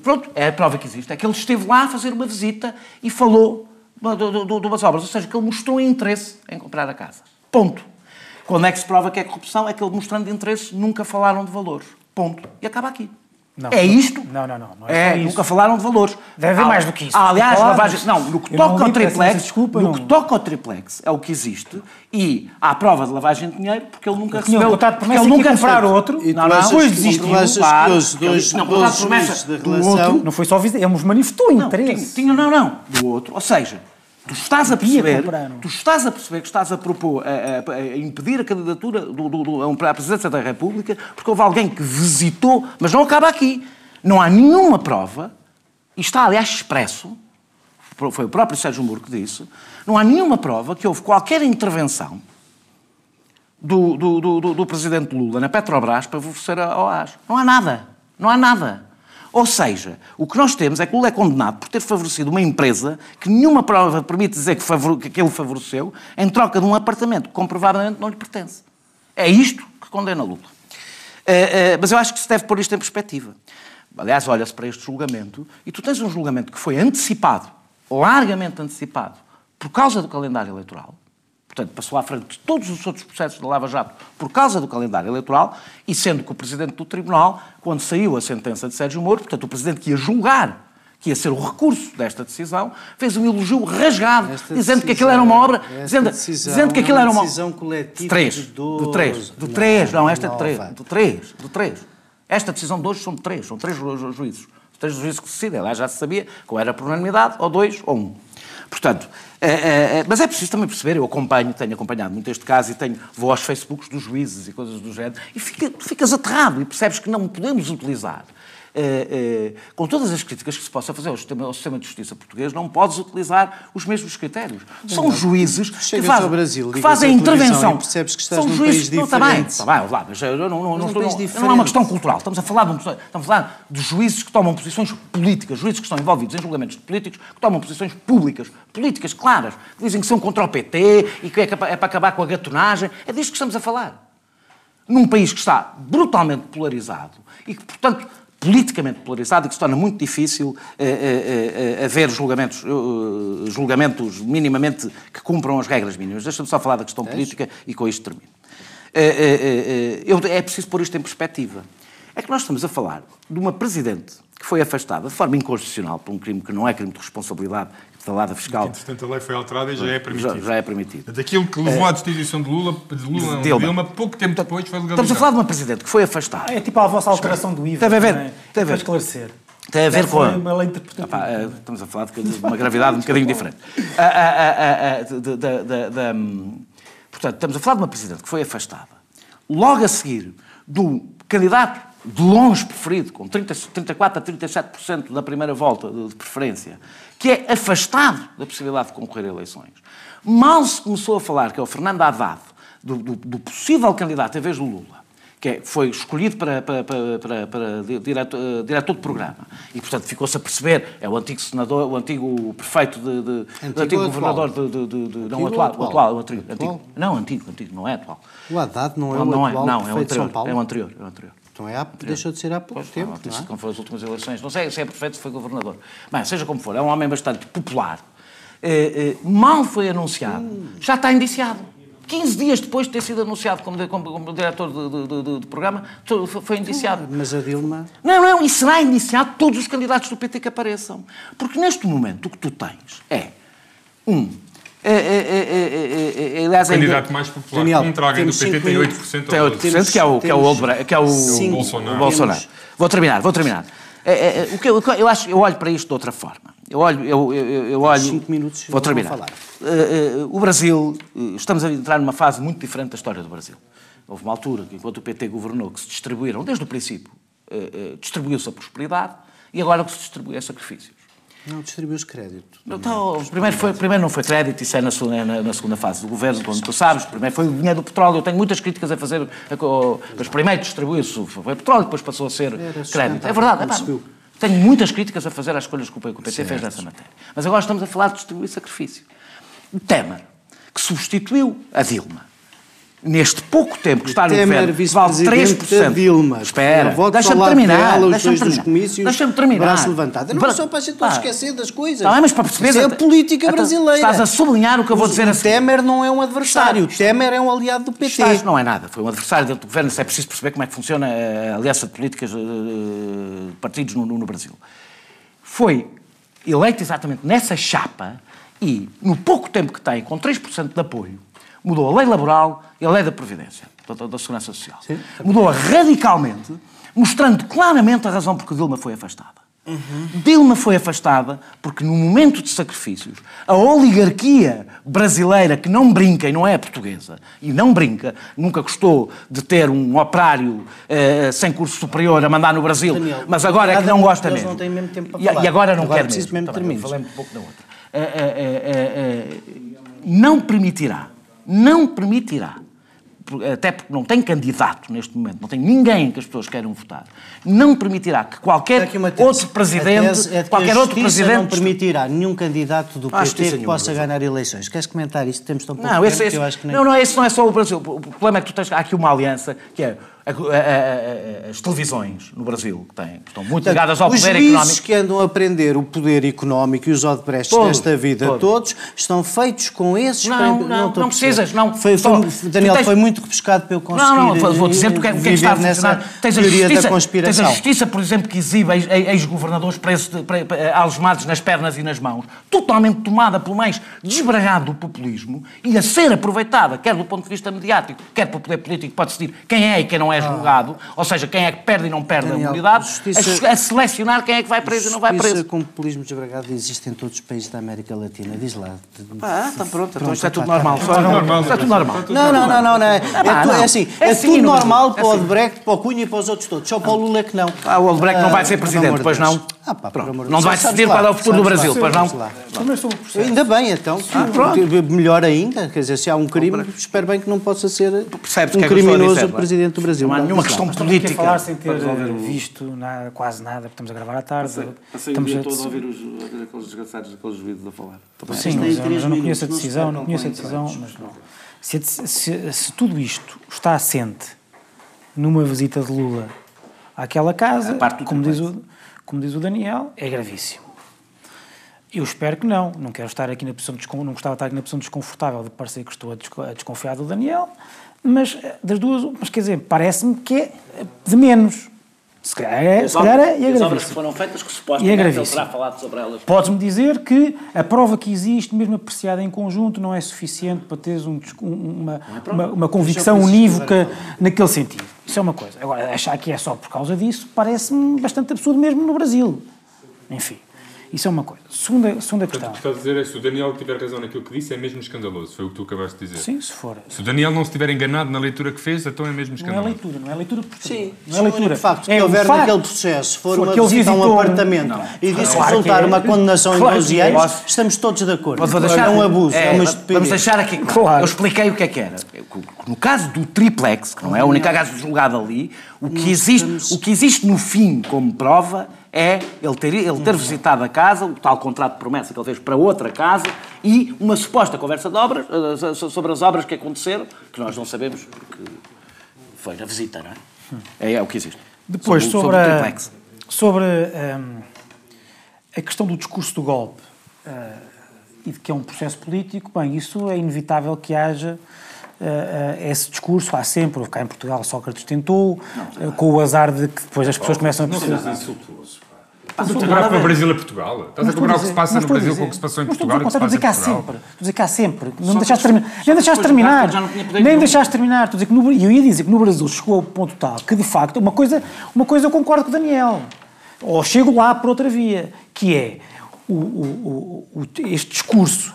pronto, é a prova que existe. É que ele esteve lá a fazer uma visita e falou de umas obras, ou seja, que ele mostrou interesse em comprar a casa. Ponto. Quando é que se prova que é corrupção? É que ele mostrando interesse nunca falaram de valores. Ponto. E acaba aqui. Não, é isto? Não, não, não. não é, é nunca falaram de valores. Deve haver mais do que isso. Ah, aliás, claro, lavagem. Não, no que toca ao triplex, desculpa, no não. que toca ao triplex é o que existe e há prova de lavagem de dinheiro porque ele nunca recebeu. Contrato porque ele nunca comprar outro. E não, não, depois desistiu. Claro, dois, não, dois promessa do outro. Não foi só visita, ele nos manifestou interesse. Tinha, não, não. Do outro. Ou seja, Tu estás a perceber, tu estás a perceber que estás a propor, a, a, a impedir a candidatura do, do, do, para a presidência da República porque houve alguém que visitou, mas não acaba aqui. Não há nenhuma prova, e está aliás expresso, foi o próprio Sérgio Moro que disse, não há nenhuma prova que houve qualquer intervenção do, do, do, do presidente Lula na Petrobras para favorecer a OAS. Não há nada. Não há nada. Ou seja, o que nós temos é que Lula é condenado por ter favorecido uma empresa que nenhuma prova permite dizer que, favor... que ele favoreceu em troca de um apartamento que comprovadamente não lhe pertence. É isto que condena Lula. Uh, uh, mas eu acho que se deve pôr isto em perspectiva. Aliás, olha-se para este julgamento e tu tens um julgamento que foi antecipado, largamente antecipado, por causa do calendário eleitoral portanto, passou à frente de todos os outros processos da Lava Jato por causa do calendário eleitoral, e sendo que o Presidente do Tribunal, quando saiu a sentença de Sérgio Moro, portanto, o Presidente que ia julgar, que ia ser o recurso desta decisão, fez um elogio rasgado, esta dizendo decisão, que aquilo era uma obra, dizendo, dizendo que aquilo era uma decisão coletiva de três, do três, do três, não, esta é de três, do três, do três. Esta decisão de hoje são de três, são três juízes, três juízes que decidem, lá já se sabia qual era por unanimidade, ou dois, ou um. Portanto, é, é, mas é preciso também perceber, eu acompanho, tenho acompanhado muito este caso e tenho, vou aos Facebooks dos juízes e coisas do género, e fica, ficas aterrado e percebes que não podemos utilizar Uh, uh, com todas as críticas que se possa fazer ao sistema, ao sistema de justiça português, não podes utilizar os mesmos critérios. São não, juízes que, faz, Brasil, que fazem intervenção. percebes que estás São num juízes, país diferente. Não, está bem, está bem, lá, mas eu não, não, não, estou, não, não é uma questão cultural. Estamos a, falar de, estamos a falar de juízes que tomam posições políticas, juízes que estão envolvidos em julgamentos políticos, que tomam posições públicas, políticas claras, que dizem que são contra o PT e que é, é para acabar com a gatonagem. É disto que estamos a falar. Num país que está brutalmente polarizado e que, portanto, politicamente polarizado e que se torna muito difícil eh, eh, eh, haver julgamentos, julgamentos minimamente que cumpram as regras mínimas. Deixa-me só falar da questão política e com isto termino. é preciso pôr isto em perspectiva. É que nós estamos a falar de uma Presidente que foi afastada de forma inconstitucional por um crime que não é crime de responsabilidade instalada fiscal. Entretanto, a lei foi alterada e já é permitido. Já, já é permitido. Daquilo que levou à destituição de Lula, de Lula, de Dilma. Dilma, pouco tempo depois foi legalizado. Estamos a falar de uma Presidente que foi afastada. Ah, é tipo a vossa alteração do IVA. Tem a ver, é? tem a ver. Para esclarecer. Tem a ver com a... Uma lei interpretativa. Ah, pá, eh, estamos a falar de uma gravidade um bocadinho diferente. Ah, ah, hum, portanto, estamos a falar de uma Presidente que foi afastada. Logo a seguir, do candidato de longe preferido, com 30, 34% a 37% da primeira volta de preferência, que é afastado da possibilidade de concorrer a eleições. Mal se começou a falar que é o Fernando Haddad, do, do, do possível candidato em vez do Lula, que é, foi escolhido para, para, para, para, para diretor, uh, diretor de programa. E, portanto, ficou-se a perceber, é o antigo senador, o antigo prefeito de... de antigo, antigo governador de, de, de, de... não, atual, atual, atual, o antigo, antigo. Não, antigo, antigo, não é atual. O Haddad não é não, o não atual é, não, é o anterior, É o anterior, é o anterior. Então é, deixou de ser há pouco pois, tempo. Não, não é? Como foram as últimas eleições. Não sei se é prefeito, se foi governador. Bem, seja como for, é um homem bastante popular. Eh, eh, mal foi anunciado, hum. já está indiciado. 15 dias depois de ter sido anunciado como, como, como diretor de, de, de, de, programa, foi indiciado. Mas a Dilma. Não, não, e será indiciado todos os candidatos do PT que apareçam. Porque neste momento o que tu tens é. Um, aliás, o candidato mais popular Daniel, contra alguém do PT tem 8%. Tem 8%, que é o, que é o, que é o, o Bolsonaro. Vou terminar, vou terminar. o que eu, eu, acho, eu olho para isto de outra forma. Eu olho, eu, eu, eu olho. Cinco minutos. Vou terminar. Falar. o Brasil, estamos a entrar numa fase muito diferente da história do Brasil. Houve uma altura que, enquanto o PT governou, que se distribuíram, desde o princípio, distribuiu-se a prosperidade e agora o que se distribui é sacrifícios. Não distribuiu-se crédito. Então, primeiro, foi, primeiro não foi crédito, isso é na, na, na segunda fase do governo, como tu sabes. Primeiro foi o dinheiro do petróleo. Eu tenho muitas críticas a fazer. Mas primeiro distribuiu-se foi petróleo, depois passou a ser crédito. É verdade. É, pá, tenho muitas críticas a fazer às escolhas que o PT certo. fez nessa matéria. Mas agora estamos a falar de distribuir sacrifício. O Temer, que substituiu a Dilma neste pouco tempo que está no governo, vale 3%. Dilma, Espera, deixa-me terminar. Deixa-me terminar. Deixa terminar. Braço levantado. Não para, só para a gente não esquecer das coisas. Não, mas para perceber... Isso é a política então, brasileira. Estás a sublinhar o que eu vou dizer a seguir. Temer não é um adversário. Está, Temer é um aliado do PT. Estás, não é nada. Foi um adversário dentro do governo. Se é preciso perceber como é que funciona a aliança de políticas de partidos no, no Brasil. Foi eleito exatamente nessa chapa e, no pouco tempo que tem, com 3% de apoio, mudou a lei laboral e a lei da Previdência, da, da Segurança Social. Sim. Mudou radicalmente, mostrando claramente a razão por que Dilma foi afastada. Uhum. Dilma foi afastada porque, no momento de sacrifícios, a oligarquia brasileira, que não brinca e não é portuguesa, e não brinca, nunca gostou de ter um operário uh, sem curso superior a mandar no Brasil, Daniel, mas agora é que não gosta mesmo. Não mesmo e, e agora não agora quer mesmo. mesmo Também, falei um pouco da outra. Uh, uh, não permitirá, não permitirá até porque não tem candidato neste momento, não tem ninguém que as pessoas queiram votar, não permitirá que qualquer outro presidente, é qualquer outro presidente não permitirá nenhum candidato do PT que possa ganhar eleições. Queres comentar isto? Temos tão pouco não, tempo esse, esse, eu acho que nem... não, não, esse não é só o Brasil. O problema é que tu tens há aqui uma aliança que é a, a, as televisões no Brasil que têm, estão muito ligadas ao poder económico. Os que andam a aprender o poder económico e os Odebrechts desta vida todo. todos estão feitos com esses... Não, não, não, não precisas. Não, foi, foi, Daniel, tens... foi muito rebuscado para eu conseguir Não, não, vou dizer porque, é que está a funcionar. Tens a, justiça, tens a justiça, por exemplo, que exibe ex-governadores presos, algemados nas pernas e nas mãos, totalmente tomada pelo mais desbragado do populismo e a ser aproveitada, quer do ponto de vista mediático, quer pelo poder político, pode decidir quem é e quem não é julgado, ah. ou seja, quem é que perde e não perde Daniel, a imunidade, justiça, a, selecionar quem é que vai preso e não vai preso. com populismo desbragado existe em todos os países da América Latina, diz lá. Ah, está pronto, então isto é tudo normal. Isto é tudo normal. Não, não, não, não, não. É, é, assim, é tudo normal para o Odebrecht, para o Cunha e para os outros todos, só para o Lula é que não. Ah, o Odebrecht não vai ser presidente, pois não? Ah, pá, Pronto. Não vai decidir qual é o futuro do Brasil, pois não? Ainda bem, então. Ah, melhor ainda, quer dizer, se há um crime, espero bem que não possa ser um criminoso presidente do Brasil. Não há nenhuma questão política. falar sem ter visto nada, quase nada, estamos a gravar à tarde. Passei, estamos o dia todo a ouvir os, aqueles desgraçados, aqueles juízes a falar. Sim, mas, mas eu não conheço a decisão, não conheço a decisão, mas não. Se, se, se tudo isto está assente numa visita de Lula àquela casa, como diz o como diz o Daniel, é gravíssimo. Eu espero que não. Não quero estar aqui na posição não gostava de estar aqui na posição desconfortável de parecer que estou a desconfiar do Daniel, mas eh, das duas, mas quer dizer, parece-me que é de menos. Se calhar é, se calhar é, é As obras que foram feitas, que supostamente é ele terá falado sobre elas. Podes-me dizer que a prova que existe, mesmo apreciada em conjunto, não é suficiente para teres um, uma, é uma, uma, convicção unívoca naquele sentido. Isso é uma coisa. Agora, achar que é só por causa disso parece-me bastante absurdo mesmo no Brasil. Enfim. Isso é uma coisa. Segunda, segunda questão. o que estás a dizer é se o Daniel tiver razão naquilo que disse, é mesmo escandaloso. Foi o que tu acabaste de dizer. Sim, se for. Se oAniel não se tiver enganado na leitura que fez, então é mesmo escandaloso. Não é leitura, não é leitura por Sim, não é leitura. O facto é que houver facto, naquele processo, for uma visita a um apartamento não. e disso claro resultar é. uma condenação claro em 12 é. anos, estamos todos de acordo. Vou deixar, é um abuso, é, é uma estupidez. Vamos deixar aqui claro. Eu expliquei o que é que era. No caso do triplex, que não é o único caso julgado ali, o que, existe, o que existe no fim como prova é ele ter, ele ter visitado a casa, o tal contrato de promessa que ele fez para outra casa e uma suposta conversa de obras, eh, sobre as obras que aconteceram, que nós não sabemos porque foi na visita, não é? É, é o que existe. Depois, sobre, sobre, a, sobre um, a questão do discurso do golpe uh, e de que é um processo político, bem, isso é inevitável que haja Uh, esse discurso há sempre, cá em Portugal Sócrates tentou, uh, com o azar de que depois as pessoas começam a perceber. Não insultuoso. Estás a comparar com o Brasil e Portugal? Estás a comparar o que se passa no Brasil com o que se passou em Portugal? Estou a dizer que há sempre. Estou a dizer que há sempre. Não deixaste terminar. Nem deixaste terminar. Nem deixaste terminar. Estou a dizer que no, eu ia dizer que no Brasil chegou ao ponto tal que, de facto, uma coisa, uma coisa eu concordo com o Daniel. Ou chego lá por outra via, que é o, o, o, este discurso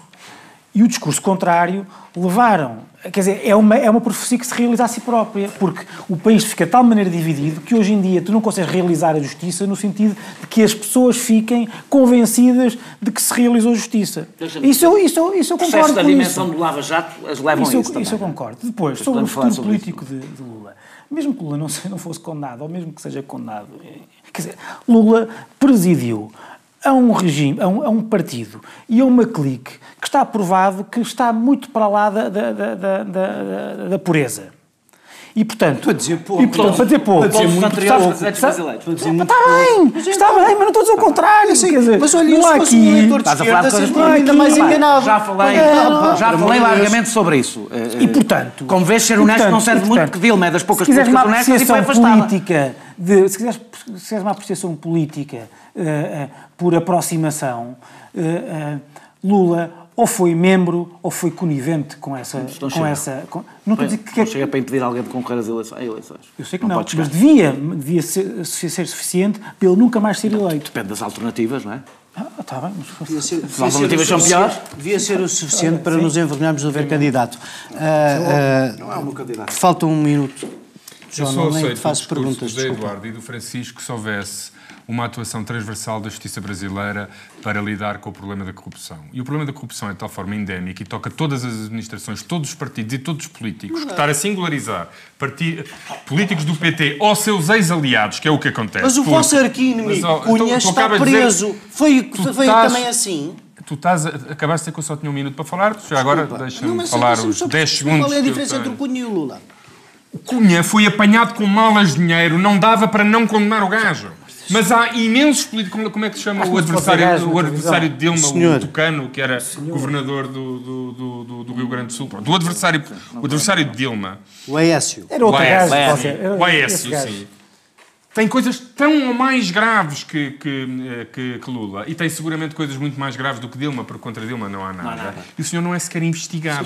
e o discurso contrário levaram Quer dizer, é uma, é uma profecia que se realiza a si própria, porque o país fica de tal maneira dividido que hoje em dia tu não consegues realizar a justiça no sentido de que as pessoas fiquem convencidas de que se realizou justiça. Isso eu, isso, isso eu concordo com da dimensão isso. do Lava Jato as levam isso, a isso eu, Isso eu concordo. Depois, sobre o futuro sobre político de, de, Lula. Mesmo que Lula não, não fosse condenado, ou mesmo que seja condenado, quer dizer, Lula presidiu a um regime, a um, a um, partido e a uma clique que está provado que está muito para lá da, da, da, da, da pureza. E portanto. Para dizer pouco. E, portanto, para dizer pouco. Para dizer muito pouco. Está bem, está bem, mas não estou a dizer o contrário. Sim, quer dizer, mas olha, não há aqui. Estás a falar de coisas ainda mais enganado. Já falei, já falei largamente sobre isso. E portanto. Como vês, ser honesto não serve muito, porque Dilma é das poucas pessoas honestas e foi afastada. Política de, se quiseres, se quiseres uma apreciação política uh, uh, por aproximação, uh, Lula ou foi membro ou foi conivente com essa. Não com essa com... Não estou a dizer que. Não chega para impedir alguém de concorrer às eleições. Eu sei que não, não mas devia, devia ser, ser suficiente para ele nunca mais ser eleito. Depende das alternativas, não é? Ah, está bem, mas devia ser, devia as alternativas são piores. Devia ser o suficiente para Sim. nos envergonharmos de ver candidato. Uh, uh, não é um candidato. Falta um minuto. João, Eu só não nem te faço perguntas. Do Eduardo e do Francisco, se houvesse uma atuação transversal da justiça brasileira para lidar com o problema da corrupção. E o problema da corrupção é de tal forma endémico e toca todas as administrações, todos os partidos e todos os políticos, que estar a singularizar políticos do PT ou seus ex-aliados, que é o que acontece. Mas o porque... vosso arqui-inimigo, Cunha, está preso. Dizer, foi, foi estás... também assim? tu estás a, acabaste de dizer que eu só tinha um minuto para falar, já agora deixa-me falar os 10 segundos. Qual é a diferença entre o Cunha e o Lula? O Cunha foi apanhado com malas de dinheiro, não dava para não condenar o gajo. Mas há imensos políticos, como é que se chama o adversário, o adversário de Dilma, Senhor. o Tucano, que era Senhor. governador do, do, do, do, Rio Grande do Sul. Pronto, o adversário, o adversário de Dilma. O Aécio. Era outro gajo. O Aécio, sim tem coisas tão ou mais graves que, que, eh, que, que, Lula e tem seguramente coisas muito mais graves do que Dilma, porque contra Dilma não há nada. Não há nada. E o senhor não é sequer investigado.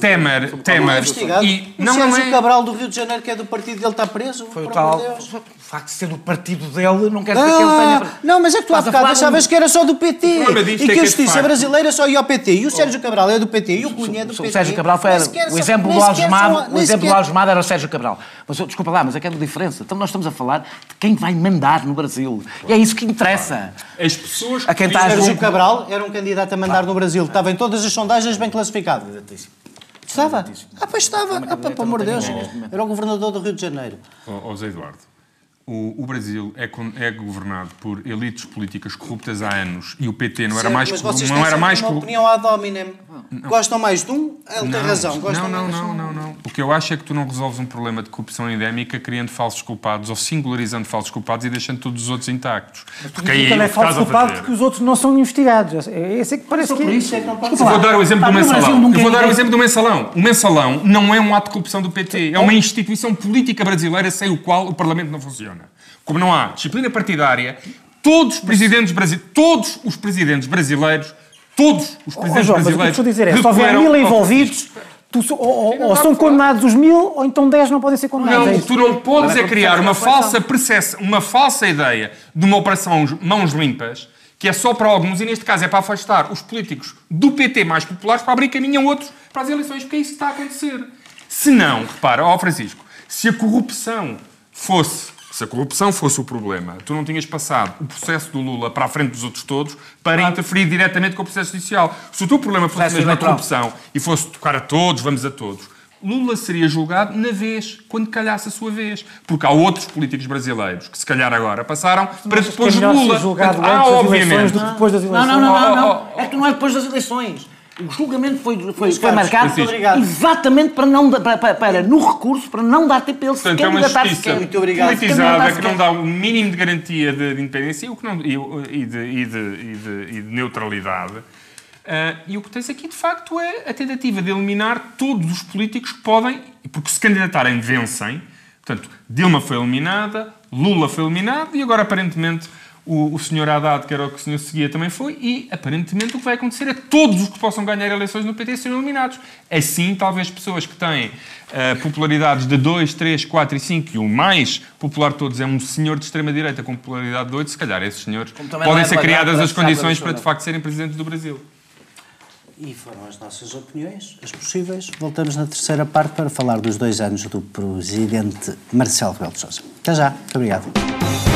Temer, Temer. E não, o Sérgio é... Cabral do Rio de Janeiro, que é do partido dele, está preso. Foi o tal. O facto de ser do partido dele não quer dizer ah, que ele tenha. Não, mas é que tu há bocado achavas que era só do PT. E que a justiça brasileira só ia ao PT. E o Sérgio Cabral é do PT. E o Cunha é do PT. O Sérgio Cabral foi. O exemplo do Algemado, o exemplo do Algemado era o Sérgio Cabral. Mas desculpa lá, mas é que é diferença. Então nós estamos a falar de quem vai mandar no Brasil. E é isso que interessa. As pessoas que... A quem está Sérgio Cabral era um candidato a mandar no Brasil. Estava em todas as sondagens bem classificado. Estava? Ah, pois estava. Ah, pelo amor de Deus. Era o governador do Rio de Janeiro. Ó oh, Eduardo o, o, Brasil é, é, governado por elites políticas corruptas há anos e o PT não era mais mas vocês não era mais uma opinião ad hominem. Gostam mais de um? Ele tem razão. Gostam não, não, não, não, não. O que eu acho é que tu não resolves um problema de corrupção endémica criando falsos culpados ou singularizando falsos culpados e deixando todos os outros intactos. Porque aí é falso culpado porque os outros não são investigados. Esse é que parece que é isso. É que não pode vou dar o exemplo do mensalão. Eu vou dar o exemplo do mensalão. O mensalão não é um ato de corrupção do PT, é uma instituição política brasileira sem o qual o Parlamento não funciona como não há disciplina partidária, todos os presidentes brasileiros, todos os presidentes brasileiros, todos os presidentes oh, João, brasileiros. Mas o que dizer é, se houver mil envolvidos. Tu, ou, ou, ou são condenados os mil, ou então dez não podem ser condenados. Não, é tu não podes é criar uma falsa, percepção, uma falsa ideia de uma operação mãos limpas, que é só para alguns, e neste caso é para afastar os políticos do PT mais populares para abrir caminho a outros para as eleições, porque é isso que está a acontecer. Se não, repara, ó Francisco, se a corrupção fosse se a corrupção fosse o problema, tu não tinhas passado o processo do Lula para a frente dos outros todos para claro. interferir diretamente com o processo judicial. Se o teu problema fosse mesmo a corrupção e fosse tocar a todos, vamos a todos, Lula seria julgado na vez, quando calhasse a sua vez. Porque há outros políticos brasileiros que, se calhar agora, passaram para depois de Lula. Julgado Portanto, há, obviamente. Do que depois das eleições. Não, não, não, não, não. É que não é depois das eleições. O julgamento foi, foi, foi marcado exatamente para, não, para, para, para, no recurso, para não dar tempo a ele sequer candidatar sequer. Muito obrigado. Politizada, que não dá o um mínimo de garantia de, de independência e, o que não, de, e, de, e, de, e de neutralidade. Uh, e o que tens aqui, de facto, é a tentativa de eliminar todos os políticos que podem, porque se candidatarem vencem. Portanto, Dilma foi eliminada, Lula foi eliminado e agora, aparentemente, o, o senhor Haddad, que era o que o senhor seguia, também foi, e aparentemente o que vai acontecer é todos os que possam ganhar eleições no PT serem eliminados. Assim, talvez pessoas que têm uh, popularidades de 2, 3, 4 e 5, e o mais popular de todos é um senhor de extrema-direita com popularidade de 8, se calhar esses senhores podem é ser criadas as condições para de facto serem presidentes do Brasil. E foram as nossas opiniões, as possíveis. Voltamos na terceira parte para falar dos dois anos do presidente Marcelo Rebelo de Sousa. Até já. Muito obrigado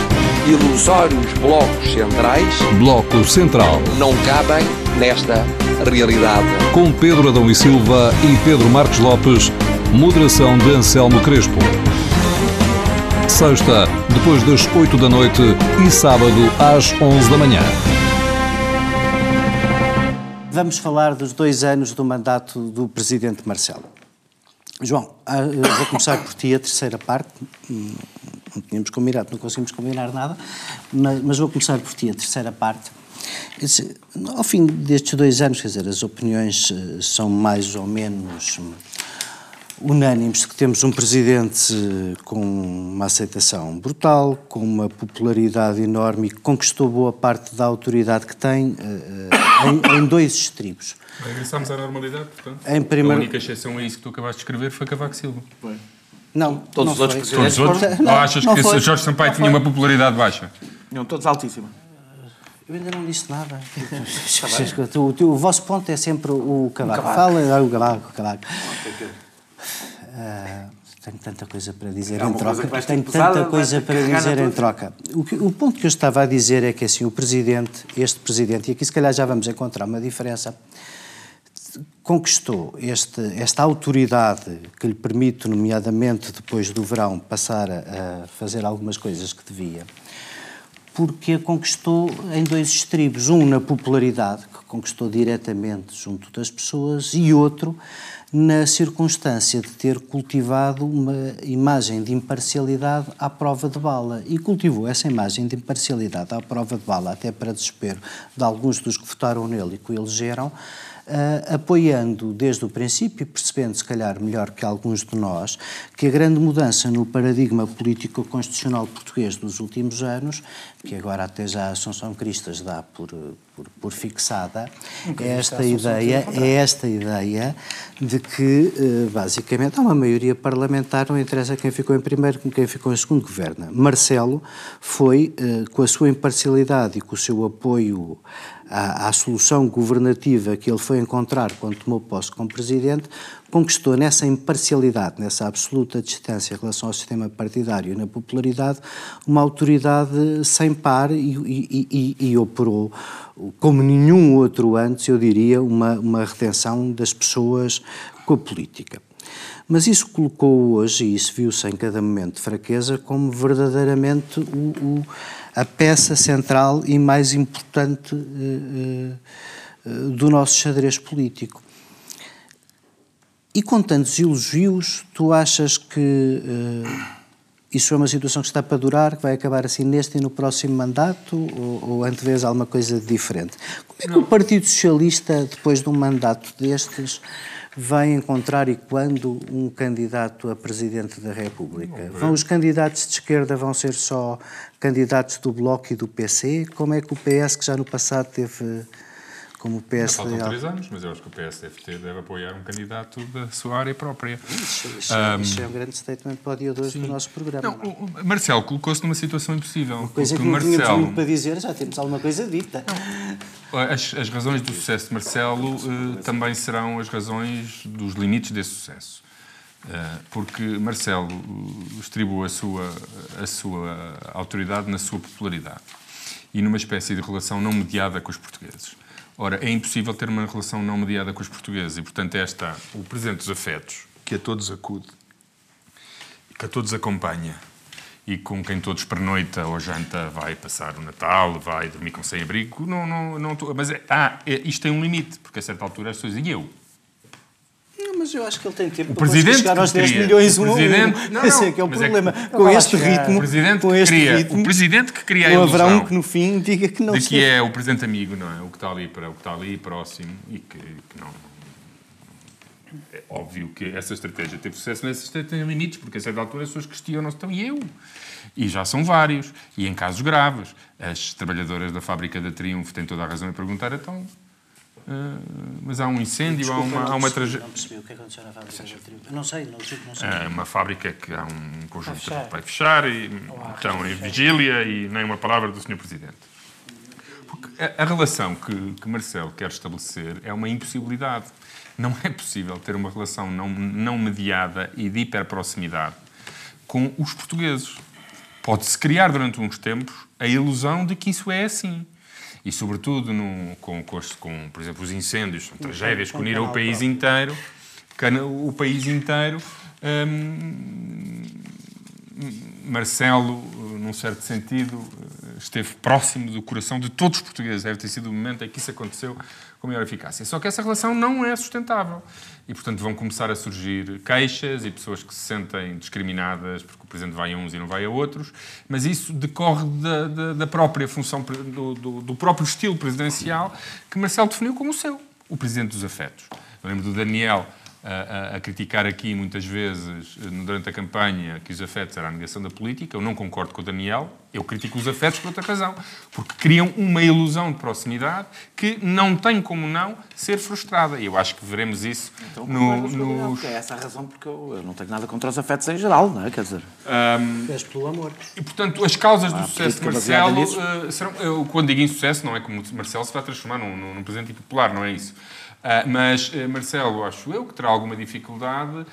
ilusórios blocos centrais. Bloco Central. Não cabem nesta realidade. Com Pedro Adão e Silva e Pedro Marcos Lopes, moderação de Anselmo Crespo. Sexta, depois das 8 da noite e sábado às 11 da manhã. vamos falar dos dois anos do mandato do Presidente Marcelo. João, ah, vou começar por ti a terceira parte. Não tínhamos combinado, não conseguimos combinar nada, mas, vou começar por ti a terceira parte. Ao fim destes dois anos, quer dizer, as opiniões eh, são mais ou menos unânimes que temos um presidente com uma aceitação brutal, com uma popularidade enorme e que conquistou boa parte da autoridade que tem uh, em, em, dois estribos. Regressamos à normalidade, portanto. Em primeiro... A única exceção a isso que tu acabaste de escrever foi Cavaco Silva. Foi. Não, todos não os outros presidentes. Todos os outros? Não, Ou achas não que foi. Jorge Sampaio tinha uma popularidade baixa? Não, todos altíssima. Eu ainda não disse nada. o, o, o, vosso ponto é sempre o Cavaco. Fala, o Cavaco, o Cavaco. Uh, tenho tanta coisa para dizer é em troca. Tenho tanta coisa para dizer em troca. O, que, o, ponto que eu estava a dizer é que assim, o Presidente, este Presidente, e aqui se calhar já vamos encontrar uma diferença, conquistou este, esta autoridade que lhe permite, nomeadamente depois do verão, passar a, a fazer algumas coisas que devia, porque a conquistou em dois estribos. Um na popularidade, que conquistou diretamente junto das pessoas, e outro na circunstância de ter cultivado uma imagem de imparcialidade à prova de bala. E cultivou essa imagem de imparcialidade à prova de bala, até para desespero de alguns dos que votaram nele e que o elegeram, Uh, apoiando desde o princípio, percebendo se calhar melhor que alguns de nós, que a grande mudança no paradigma político-constitucional português dos últimos anos, que agora até já a Assunção Cristas dá por, por, por fixada, é esta, ideia, é esta ideia de que, uh, basicamente, há uma maioria parlamentar, não interessa quem ficou em primeiro, quem ficou em segundo governa. Marcelo foi, uh, com a sua imparcialidade e com o seu apoio à, à, solução governativa que ele foi encontrar quando tomou posse como presidente, conquistou nessa imparcialidade, nessa absoluta distância em relação ao sistema partidário e na popularidade, uma autoridade sem par e, e, e, e operou, como nenhum outro antes, eu diria, uma, uma retenção das pessoas com a política. Mas isso colocou hoje, e isso viu-se em cada momento de fraqueza, como verdadeiramente o, o a peça central e mais importante uh, uh, do nosso xadrez político. E com tantos elogios, tu achas que isso é uma situação que está para durar, que vai acabar assim neste e no próximo mandato, ou, ou antevês alguma coisa diferente? Como é que Não. o Partido Socialista, depois de um mandato destes, vai encontrar e quando um candidato a presidente da República? Vão os candidatos de esquerda vão ser só candidatos do Bloco e do PC? Como é que o PS, que já no passado teve como o PS... Faltam três anos, mas eu acho que o PS deve, apoiar um candidato da sua área própria. Isso, isso, um, isso é um grande statement para o dia 2 do nosso programa. Não, o Marcelo colocou-se numa situação impossível. Uma coisa que não Marcelo... tínhamos muito para dizer, já temos alguma coisa dita. As, as razões do sucesso de Marcelo uh, também serão as razões dos limites desse sucesso. Uh, porque Marcelo distribui a sua, a sua autoridade na sua popularidade e numa espécie de relação não mediada com os portugueses. Ora, é impossível ter uma relação não mediada com os portugueses e, portanto, está o presente dos afetos, que a todos acude, que a todos acompanha e com quem todos pernoita ou janta vai passar o Natal, vai dormir com sem-abrigo. Não, não, não, mas é, ah, é, isto tem um limite, porque a certa altura as pessoas dizem eu mas eu acho que ele tem tempo o para chegar aos 10 milhões o presidente, um. Não, não, Esse é que é o é problema. É que, com este ritmo, o presidente com este cria, ritmo, o presidente que cria a ilusão haverá um que no fim diga que não de que é o presente amigo, não é? O que está ali para o que está ali próximo e que, que não é óbvio que essa estratégia teve sucesso, nessa estratégia tem limites, porque a certa altura as pessoas questionam-se, então e eu? E já são vários, e em casos graves. As trabalhadoras da fábrica da Triunfo têm toda a razão em perguntar, então, mas há um incêndio, Desculpa, há uma, há uma tragédia. Não percebi o que aconteceu na fábrica da Não sei, não, não sei. É uma fábrica que há um conjunto vai fechar, vai fechar e Olá, estão em vigília e nem uma palavra do Sr. Presidente. Porque a, a relação que, que Marcelo quer estabelecer é uma impossibilidade. Não é possível ter uma relação não, não mediada e de hiperproximidade com os portugueses. Pode-se criar durante uns tempos a ilusão de que isso é assim e, sobretudo, no, com, com, com, por exemplo, os incêndios, são tragédias que uniram o país inteiro, o país inteiro. Hum, Marcelo, num certo sentido, esteve próximo do coração de todos os portugueses. Deve ter sido o momento em que isso aconteceu com maior eficácia. Só que essa relação não é sustentável. E, portanto, vão começar a surgir queixas e pessoas que se sentem discriminadas porque o Presidente vai a uns e não vai a outros, mas isso decorre da, da, da própria função, do, do, do próprio estilo presidencial que Marcelo definiu como o seu, o Presidente dos Afetos. Eu lembro do Daniel a, a, criticar aqui muitas vezes, eh, durante a campanha, que os afetos eram a negação da política. Eu não concordo com o Daniel, eu critico os afetos por outra razão. Porque criam uma ilusão de proximidade que não tem como não ser frustrada. E eu acho que veremos isso então, no. no... É essa a razão porque eu, eu, não tenho nada contra os afetos em geral, não é? Quer dizer. Um, és pelo amor. E portanto, as causas do sucesso de Marcelo. Uh, serão, eu, quando digo insucesso, não é como Marcelo se vai transformar num, num, num presidente popular, não é isso. Uh, mas uh, Marcelo, acho eu, que terá alguma dificuldade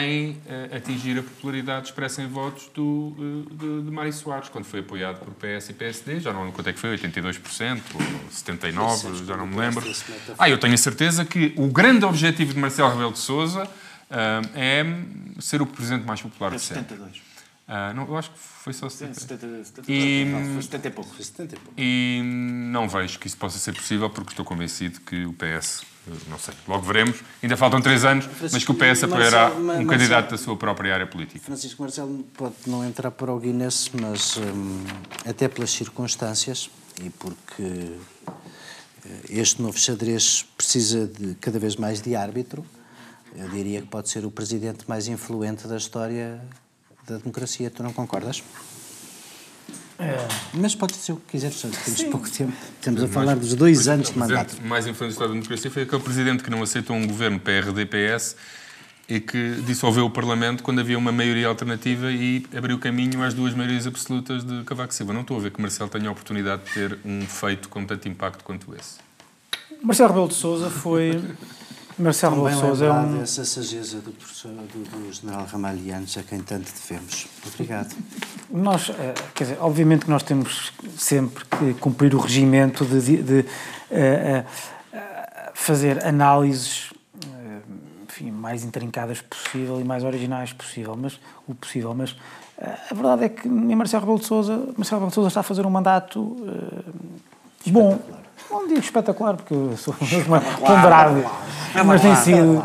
em uh, atingir a popularidade expressa em votos do, de, de Mário Soares, quando foi apoiado por PS e PSD, já não lembro quanto é que foi, 82% ou 79%, já não me lembro. Ah, eu tenho a certeza que o grande objetivo de Marcelo Rebelo de Sousa é ser o presidente mais popular de sempre. 72%. Uh, não, eu acho que foi só 70. 70, 70 e, não, foi 70 e pouco. Foi 70 e pouco. E não vejo que isso possa ser possível porque estou convencido que o PS não sei, logo veremos. Ainda faltam três anos, mas que o PS apoiará Marcelo, um Marcelo, candidato da sua própria área política. Francisco Marcelo pode não entrar para o Guinness, mas hum, até pelas circunstâncias e porque eh, este novo xadrez precisa de cada vez mais de árbitro, eu diria que pode ser o presidente mais influente da história da democracia. Tu não concordas? É. Mas pode ser o que quiseres, temos Sim. pouco tempo. Estamos a falar dos dois anos de mandato. O mais influente da democracia foi aquele presidente que não aceitou um governo PRD-PS e que dissolveu o Parlamento quando havia uma maioria alternativa e abriu caminho às duas maiorias absolutas de Cavaco Silva. Não estou a ver que Marcelo tenha a oportunidade de ter um feito com tanto impacto quanto esse. Marcelo Rebelo de Sousa foi Marcelo de Sousa é um... essa sageza do, professor, do, do general Ramalhianos a quem tanto devemos. Obrigado. Nós, eh, quer dizer, obviamente que nós temos sempre que cumprir o regimento de, de, de uh, uh, fazer análises uh, enfim, mais intrincadas possível e mais originais possível, mas o possível, mas a verdade é que Marcelo Rebelo de Sousa, Marcelo Rebelo de Sousa está a fazer um mandato bom não digo espetacular, porque eu sou ponderado, mas tem sido.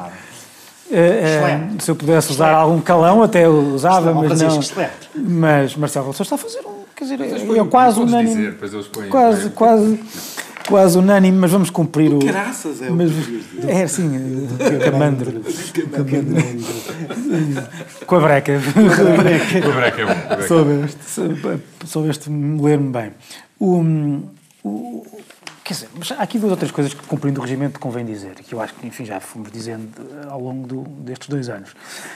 É, é, se eu pudesse usar algum calão, até eu usava, mas não. Mas Marcelo Rebelo está a fazer um. Quer dizer, é, quase unânime. Quase, quase, quase unânime, mas vamos cumprir o. Graças é o mas, É assim, camandro. Com a breca. Com a breca é bom. Soubeste, soubeste ler-me bem. O, o, Quer dizer, mas há aqui duas outras coisas que, cumprindo o regimento, convém dizer, que eu acho que, enfim, já fomos dizendo eh, ao longo do, destes dois anos.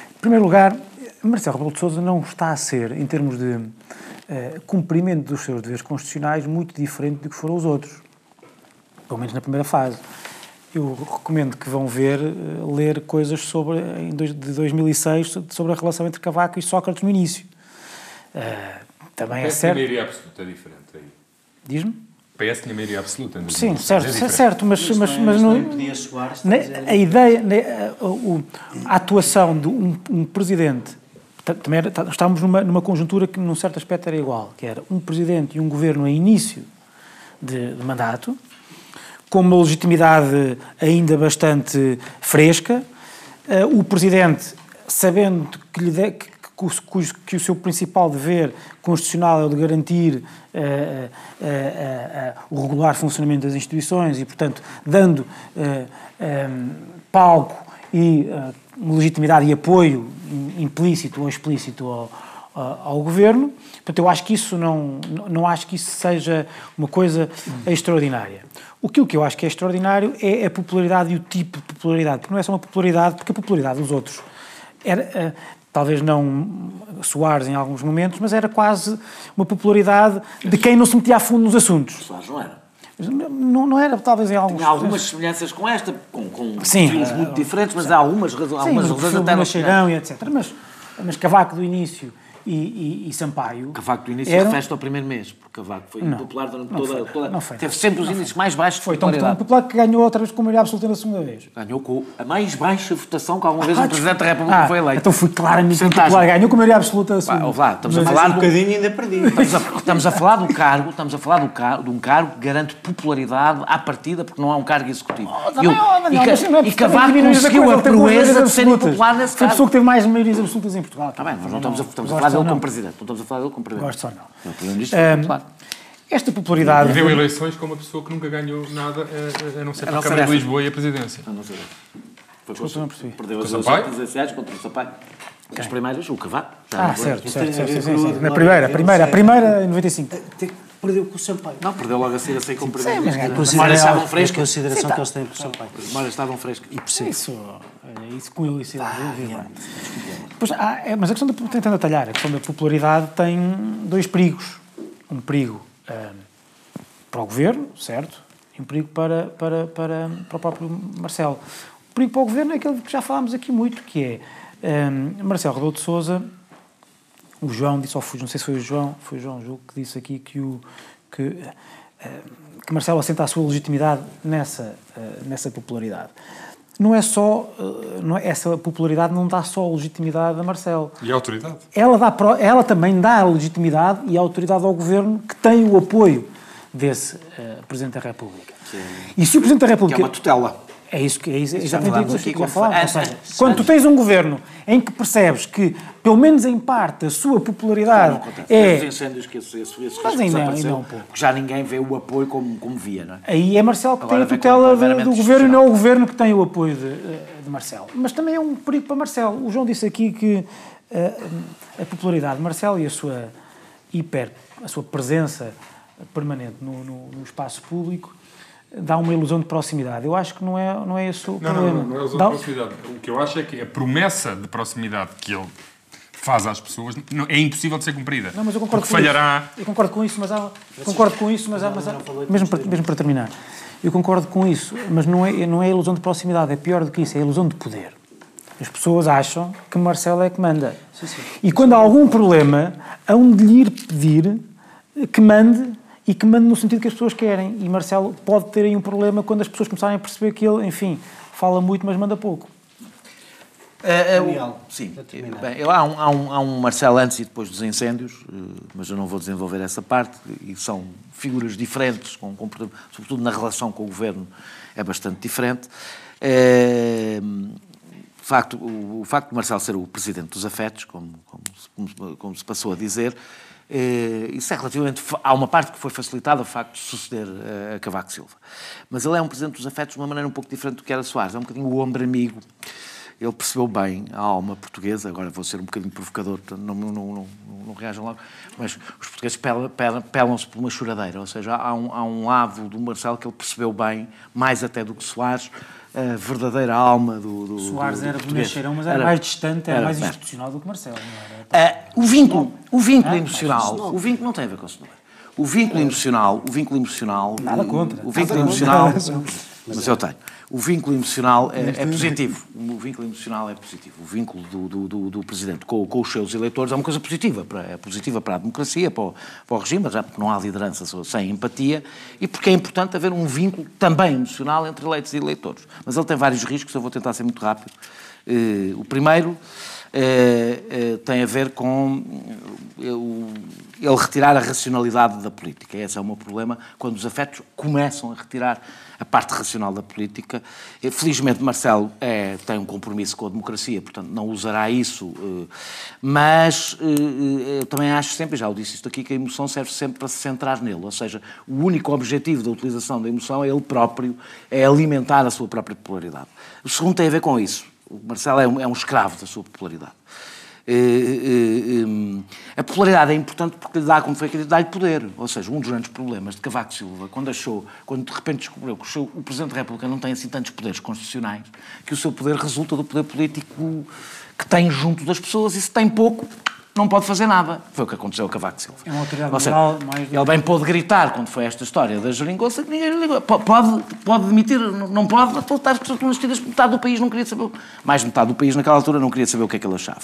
Em primeiro lugar, Marcelo Rebelo de Sousa não está a ser, em termos de uh, cumprimento dos seus deveres constitucionais, muito diferente do que foram os outros. Pelo menos na primeira fase. Eu recomendo que vão ver, uh, ler coisas sobre, em dois, de 2006 sobre a relação entre Cavaco e Sócrates no início. Uh, também é certo. A maioria absoluta diferente aí. Diz-me? PS tinha maioria absoluta. Sim, certo, é certo, mas, mas, mas, mas não, a ideia, a, a atuação de um, um presidente, também era, estávamos numa, numa conjuntura que num certo aspecto era igual, que era um presidente e um governo a início de, de mandato, com uma legitimidade ainda bastante fresca, uh, o presidente sabendo que, lhe de, que que o seu principal dever constitucional é o de garantir uh, uh, uh, o regular funcionamento das instituições e, portanto, dando palco e legitimidade e apoio implícito ou explícito ao, ao governo. Portanto, eu acho que isso não, não acho que isso seja uma coisa extraordinária. O que, o que eu acho que é extraordinário é a popularidade e o tipo de popularidade, porque não é só uma popularidade, porque a popularidade dos outros era, talvez não Soares em alguns momentos, mas era quase uma popularidade de quem não se metia a fundo nos assuntos. Soares não era. Não, não era, talvez em alguns... Tinha algumas semelhanças com esta, com, com sim, estilos muito diferentes, mas há algumas, razões, algumas razões até... Sim, Cheirão e etc. Mas, mas Cavaco do início e, e, e Sampaio. Cavaco do início eram... refere ao primeiro mês, porque Cavaco foi não, impopular durante toda, foi, toda. Não foi, teve sempre os índices mais baixos foi tão, tão popular que ganhou outra vez com maioria absoluta na segunda vez. Ganhou com a mais baixa votação que alguma vez ah, um Presidente da República ah, foi eleito. Então foi claramente popular, ganhou com maioria absoluta. Assim, Pá, lá, estamos a falar um bocadinho ainda perdido. Estamos a, estamos a falar do cargo, estamos a falar do cargo, de um cargo que garante popularidade à partida, porque não há um cargo executivo. Oh, eu, não, não, e, não, e Cavaco conseguiu a proeza de ser impopular nesse Foi a pessoa que teve mais maiorias absolutas em Portugal. Está bem, mas não estamos a, estamos a falar dele como Presidente. Não estamos a falar dele como Presidente. Gosto só não. Não, Primeiro-Ministro, claro. Esta popularidade. Perdeu eleições com uma pessoa que nunca ganhou nada, a, não ser para a Câmara de Lisboa e a presidência. A não ser. Foi com, não percebi. Perdeu as eleições presidenciais contra o Sampaio. As primeiras, o Cavaco. Ah, certo, certo, certo, Na primeira, a primeira, a primeira em 95. Perdeu com o Sampaio. Não, perdeu logo a ser a ser como primeiro. Sim, mas as memórias estavam frescas. A consideração que eles têm por Sampaio. As memórias estavam frescas. E percebo. Isso, isso com ele, isso ah, Pois, ah, é, mas a questão da, tentando atalhar, a questão da popularidade tem dois perigos. Um perigo ah, para o governo, certo? E um perigo para, para, para, para o próprio Marcelo. O perigo para o governo é aquele que já falámos aqui muito, que é um, Marcelo Rebelo de Sousa, o João disse, ou não sei se foi o João, foi o João Julgo que disse aqui que, o, que, uh, que Marcelo assenta a sua legitimidade nessa, uh, nessa popularidade. Não é só, uh, não é, essa popularidade não dá só legitimidade a Marcelo. E a autoridade? Ela, dá, ela também dá a legitimidade e a autoridade ao governo que tem o apoio desse Presidente da República. Sim. E se o Presidente da República... Que é uma tutela. É isso que é isso, exatamente isso que já falar. Ou seja, quando tu tens um governo em que percebes que, pelo menos em parte, a sua popularidade é. Os incêndios que esse, esse, esse Mas ainda, ainda um pouco. já ninguém vê o apoio como, como via, não é? Aí é Marcelo que Agora tem a tutela do, do governo e não é o governo que tem o apoio de, de Marcelo. Mas também é um perigo para Marcelo. O João disse aqui que uh, a popularidade de Marcelo e a sua hiper, a sua presença permanente no, no, no espaço público dá uma ilusão de proximidade. Eu acho que não é, não é esse o não, problema. Não, não, não é ilusão dá... de proximidade. O que eu acho é que a promessa de proximidade que ele faz às pessoas é impossível de ser cumprida. Não, mas eu concordo com falhará... isso. Eu concordo com isso, mas há... concordo com isso, mas há... Mas há... Mesmo, para, mesmo para terminar. Eu concordo com isso, mas não é, não é ilusão de proximidade, é pior do que isso, é ilusão de poder. As pessoas acham que Marcelo é que manda. Sim, sim. E quando há algum problema, hão de lhe pedir que mande e que mande no sentido que as pessoas querem. E Marcelo pode ter aí um problema quando as pessoas começarem a perceber que ele, enfim, fala muito, mas manda pouco. É, é, o, sim, bem, há, um, há, um, há um Marcelo antes e depois dos incêndios, eh, mas eu não vou desenvolver essa parte, e são figuras diferentes, com, com, sobretudo na relação com o governo é bastante diferente. É, facto, o, o, facto de Marcelo ser o presidente dos afetos, como, como, como se passou a dizer, isso é relativamente. Há uma parte que foi facilitada o facto de suceder eh, a Cavaco Silva. Mas ele é um presidente dos afetos de uma maneira um pouco diferente do que era Soares. É um bocadinho o ombro amigo. Ele percebeu bem a alma portuguesa. Agora vou ser um bocadinho provocador, não, não, não, não reajam logo. Mas os portugueses pelam-se por uma choradeira. Ou seja, há um, há um lado do Marcelo que ele percebeu bem, mais até do que Soares a verdadeira alma do, do Soares do, do era bonacheirão, mas era, era, mais distante, era, era mais institucional do que Marcelo. Uh, o vínculo, o vínculo ah, emocional, o vínculo não tem a ver com o senhor. O vínculo emocional, o vínculo emocional... Nada contra. O vínculo emocional... Mas eu tenho. O vínculo emocional é, é, positivo. O vínculo emocional é positivo. O vínculo do, do, do, do Presidente com, com, os seus eleitores é uma coisa positiva. Para, é positiva para a democracia, para o, para o regime, já porque não há liderança sem empatia e porque é importante haver um vínculo também emocional entre eleitos e eleitores. Mas ele tem vários riscos, eu vou tentar ser muito rápido. Uh, o primeiro eh, eh, tem a ver com ele retirar a racionalidade da política. Esse é o meu problema quando os afetos começam a retirar a parte racional da política. Felizmente, Marcelo é, tem um compromisso com a democracia, portanto, não usará isso, eh, mas eu também acho sempre, já o disse isto aqui, que a emoção serve sempre para se centrar nele, ou seja, o único objetivo da utilização da emoção é ele próprio, é alimentar a sua própria popularidade. O segundo tem a ver com isso. O Marcelo é um, é um escravo da sua popularidade. Eh, eh, eh, a popularidade é importante porque lhe dá, como foi aquilo, dá-lhe poder. Ou seja, um dos grandes problemas de Cavaco Silva, quando achou, quando de repente descobriu que o, seu, o Presidente da República não tem assim tantos poderes constitucionais, que o seu poder resulta do poder político que tem junto das pessoas e se tem pouco, não pode fazer nada. Foi o que aconteceu com Cavaco Silva. É uma autoridade moral mais... Ele bem pôde gritar quando foi esta história da geringonça que ninguém lhe ligou. Pode, pode demitir, não pode, estar investidas metade do país não queria saber, mais metade do país naquela altura não queria saber o que é que ele achava.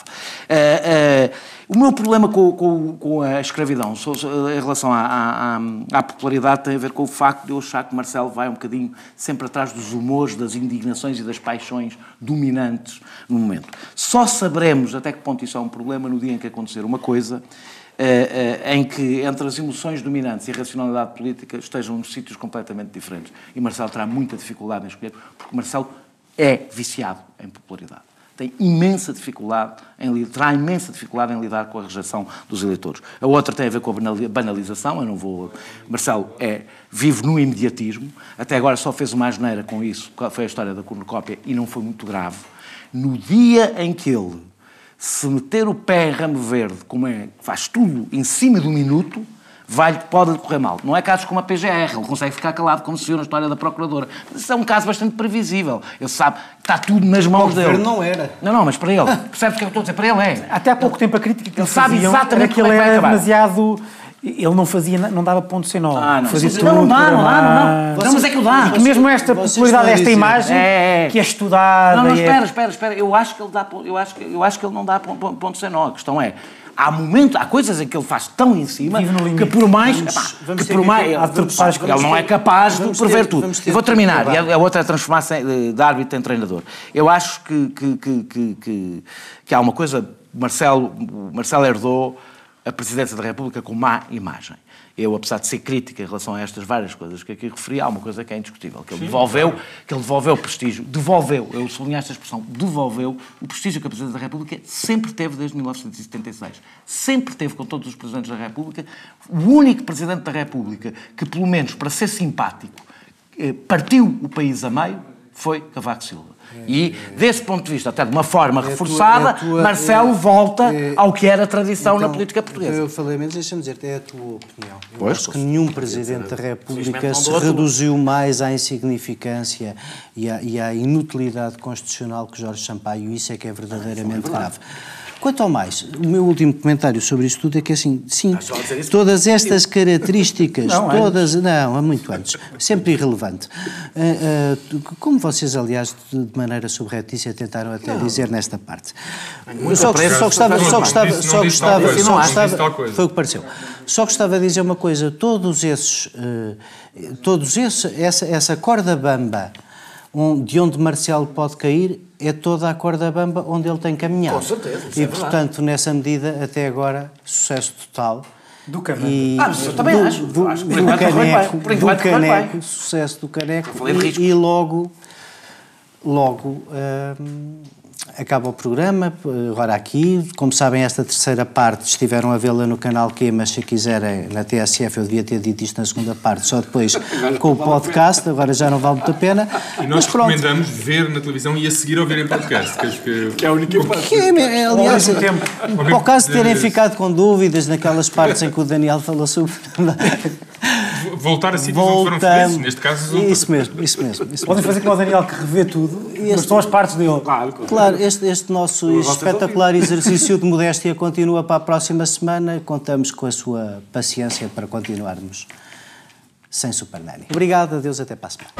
Uh, uh, o meu problema com, com, com a escravidão em relação à, à, à, popularidade tem a ver com o facto de eu achar que Marcelo vai um bocadinho sempre atrás dos humores, das indignações e das paixões dominantes no momento. Só saberemos até que ponto isso é um problema no dia em que acontecer uma coisa eh, eh, em que entre as emoções dominantes e a racionalidade política estejam em sítios completamente diferentes. E Marcelo terá muita dificuldade em escolher, porque Marcelo é viciado em popularidade tem imensa dificuldade em terá imensa dificuldade em lidar com a rejeição dos eleitores. A outra tem a ver com a banalização, eu não vou. Marcelo é, vive no imediatismo, até agora só fez uma asneira com isso, foi a história da cornucópia e não foi muito grave. No dia em que ele se meter o pé em ramo verde, como é, faz tudo em cima do minuto, vai, pode correr mal. Não é casos como a PGR, ele consegue ficar calado, como se viu na história da Procuradora. Mas isso é um caso bastante previsível. Ele sabe que está tudo nas mãos dele. não era. Não, não, mas para ele, percebes o que eu estou a dizer? Para ele é. Até há pouco tempo a crítica que ele sabe exatamente que ele era demasiado ele não fazia, não dava ponto sem nó. Ah, não. Fazia tudo, não, não dá, não dá, não dá. Não, mas é que ele dá. E que mesmo esta popularidade, esta imagem, é, é. que é estudada... Não, não, é- espera, é... espera, espera. Eu acho que ele dá, eu acho que, eu acho que ele não dá ponto sem nó. A questão é, há momentos, há coisas em que ele faz tão em cima que por mais, vamos, epá, vamos que por mais, vamos, ele não é capaz de prever ter, tudo. Eu vou terminar, e a, a outra é transformar-se de árbitro em treinador. Eu acho que, que, que, que, que há uma coisa, Marcelo, Marcelo herdou a presidência da República com má imagem eu, apesar de ser crítica em relação a estas várias coisas que aqui referi, há uma coisa que é indiscutível, que ele devolveu, que ele devolveu o prestígio, devolveu, eu sublinho esta expressão, devolveu o prestígio que a Presidência da República sempre teve desde 1976. Sempre teve com todos os Presidentes da República. O único Presidente da República que, pelo menos para ser simpático, eh, partiu o país a meio foi Cavaco Silva. E, desse ponto de vista, até de uma forma é reforçada, tua, é tua, Marcelo é, volta é, ao que era tradição então, na política portuguesa. Eu falei menos, deixa-me dizer, é a tua opinião. Eu pois, acho que nenhum Presidente da República se reduziu mais à insignificância e à, e à, inutilidade constitucional que Jorge Sampaio. Isso é que é verdadeiramente grave. Quanto ao mais, o meu último comentário sobre isto tudo é que assim, sim, todas estas características, *laughs* não, todas, antes. não, há muito antes, sempre irrelevante. Uh, uh, como vocês, aliás, de maneira subretícia tentaram até não. dizer nesta parte. Só, só gostava, só gostava, só gostava, só gostava, foi o que pareceu. Só gostava de dizer uma coisa, todos esses, uh, todos esses, essa, essa corda bamba de onde Marcelo pode cair é toda a corda bamba onde ele tem caminhado. Com certeza. E, é portanto, nessa medida, até agora, sucesso total. Do Caneco. Ah, mas eu também do, acho. Do, acho do, do Caneco, do caneco sucesso do Caneco. E, e, logo, logo, hum, acaba o programa, agora aqui. Como sabem, esta terceira parte estiveram a vê-la no canal Q, mas se quiserem na TSF, eu devia ter dito isto na segunda parte, só depois *laughs* com o podcast, agora já não vale muito a pena. E nós recomendamos ver na televisão e a seguir ouvir em podcast. Que, que é a única parte. É, aliás, para o caso de terem ficado com dúvidas naquelas partes em que o Daniel falou sobre. Voltar a sítios onde foram felizes, neste caso... Isso mesmo, isso mesmo. Isso Podem fazer como o Daniel, que revê tudo, este, mas são as partes dele. Claro, claro este, este nosso espetacular exercício de modéstia continua para a próxima semana. Contamos com a sua paciência para continuarmos sem Super Nanny. Obrigado, adeus, até para a semana.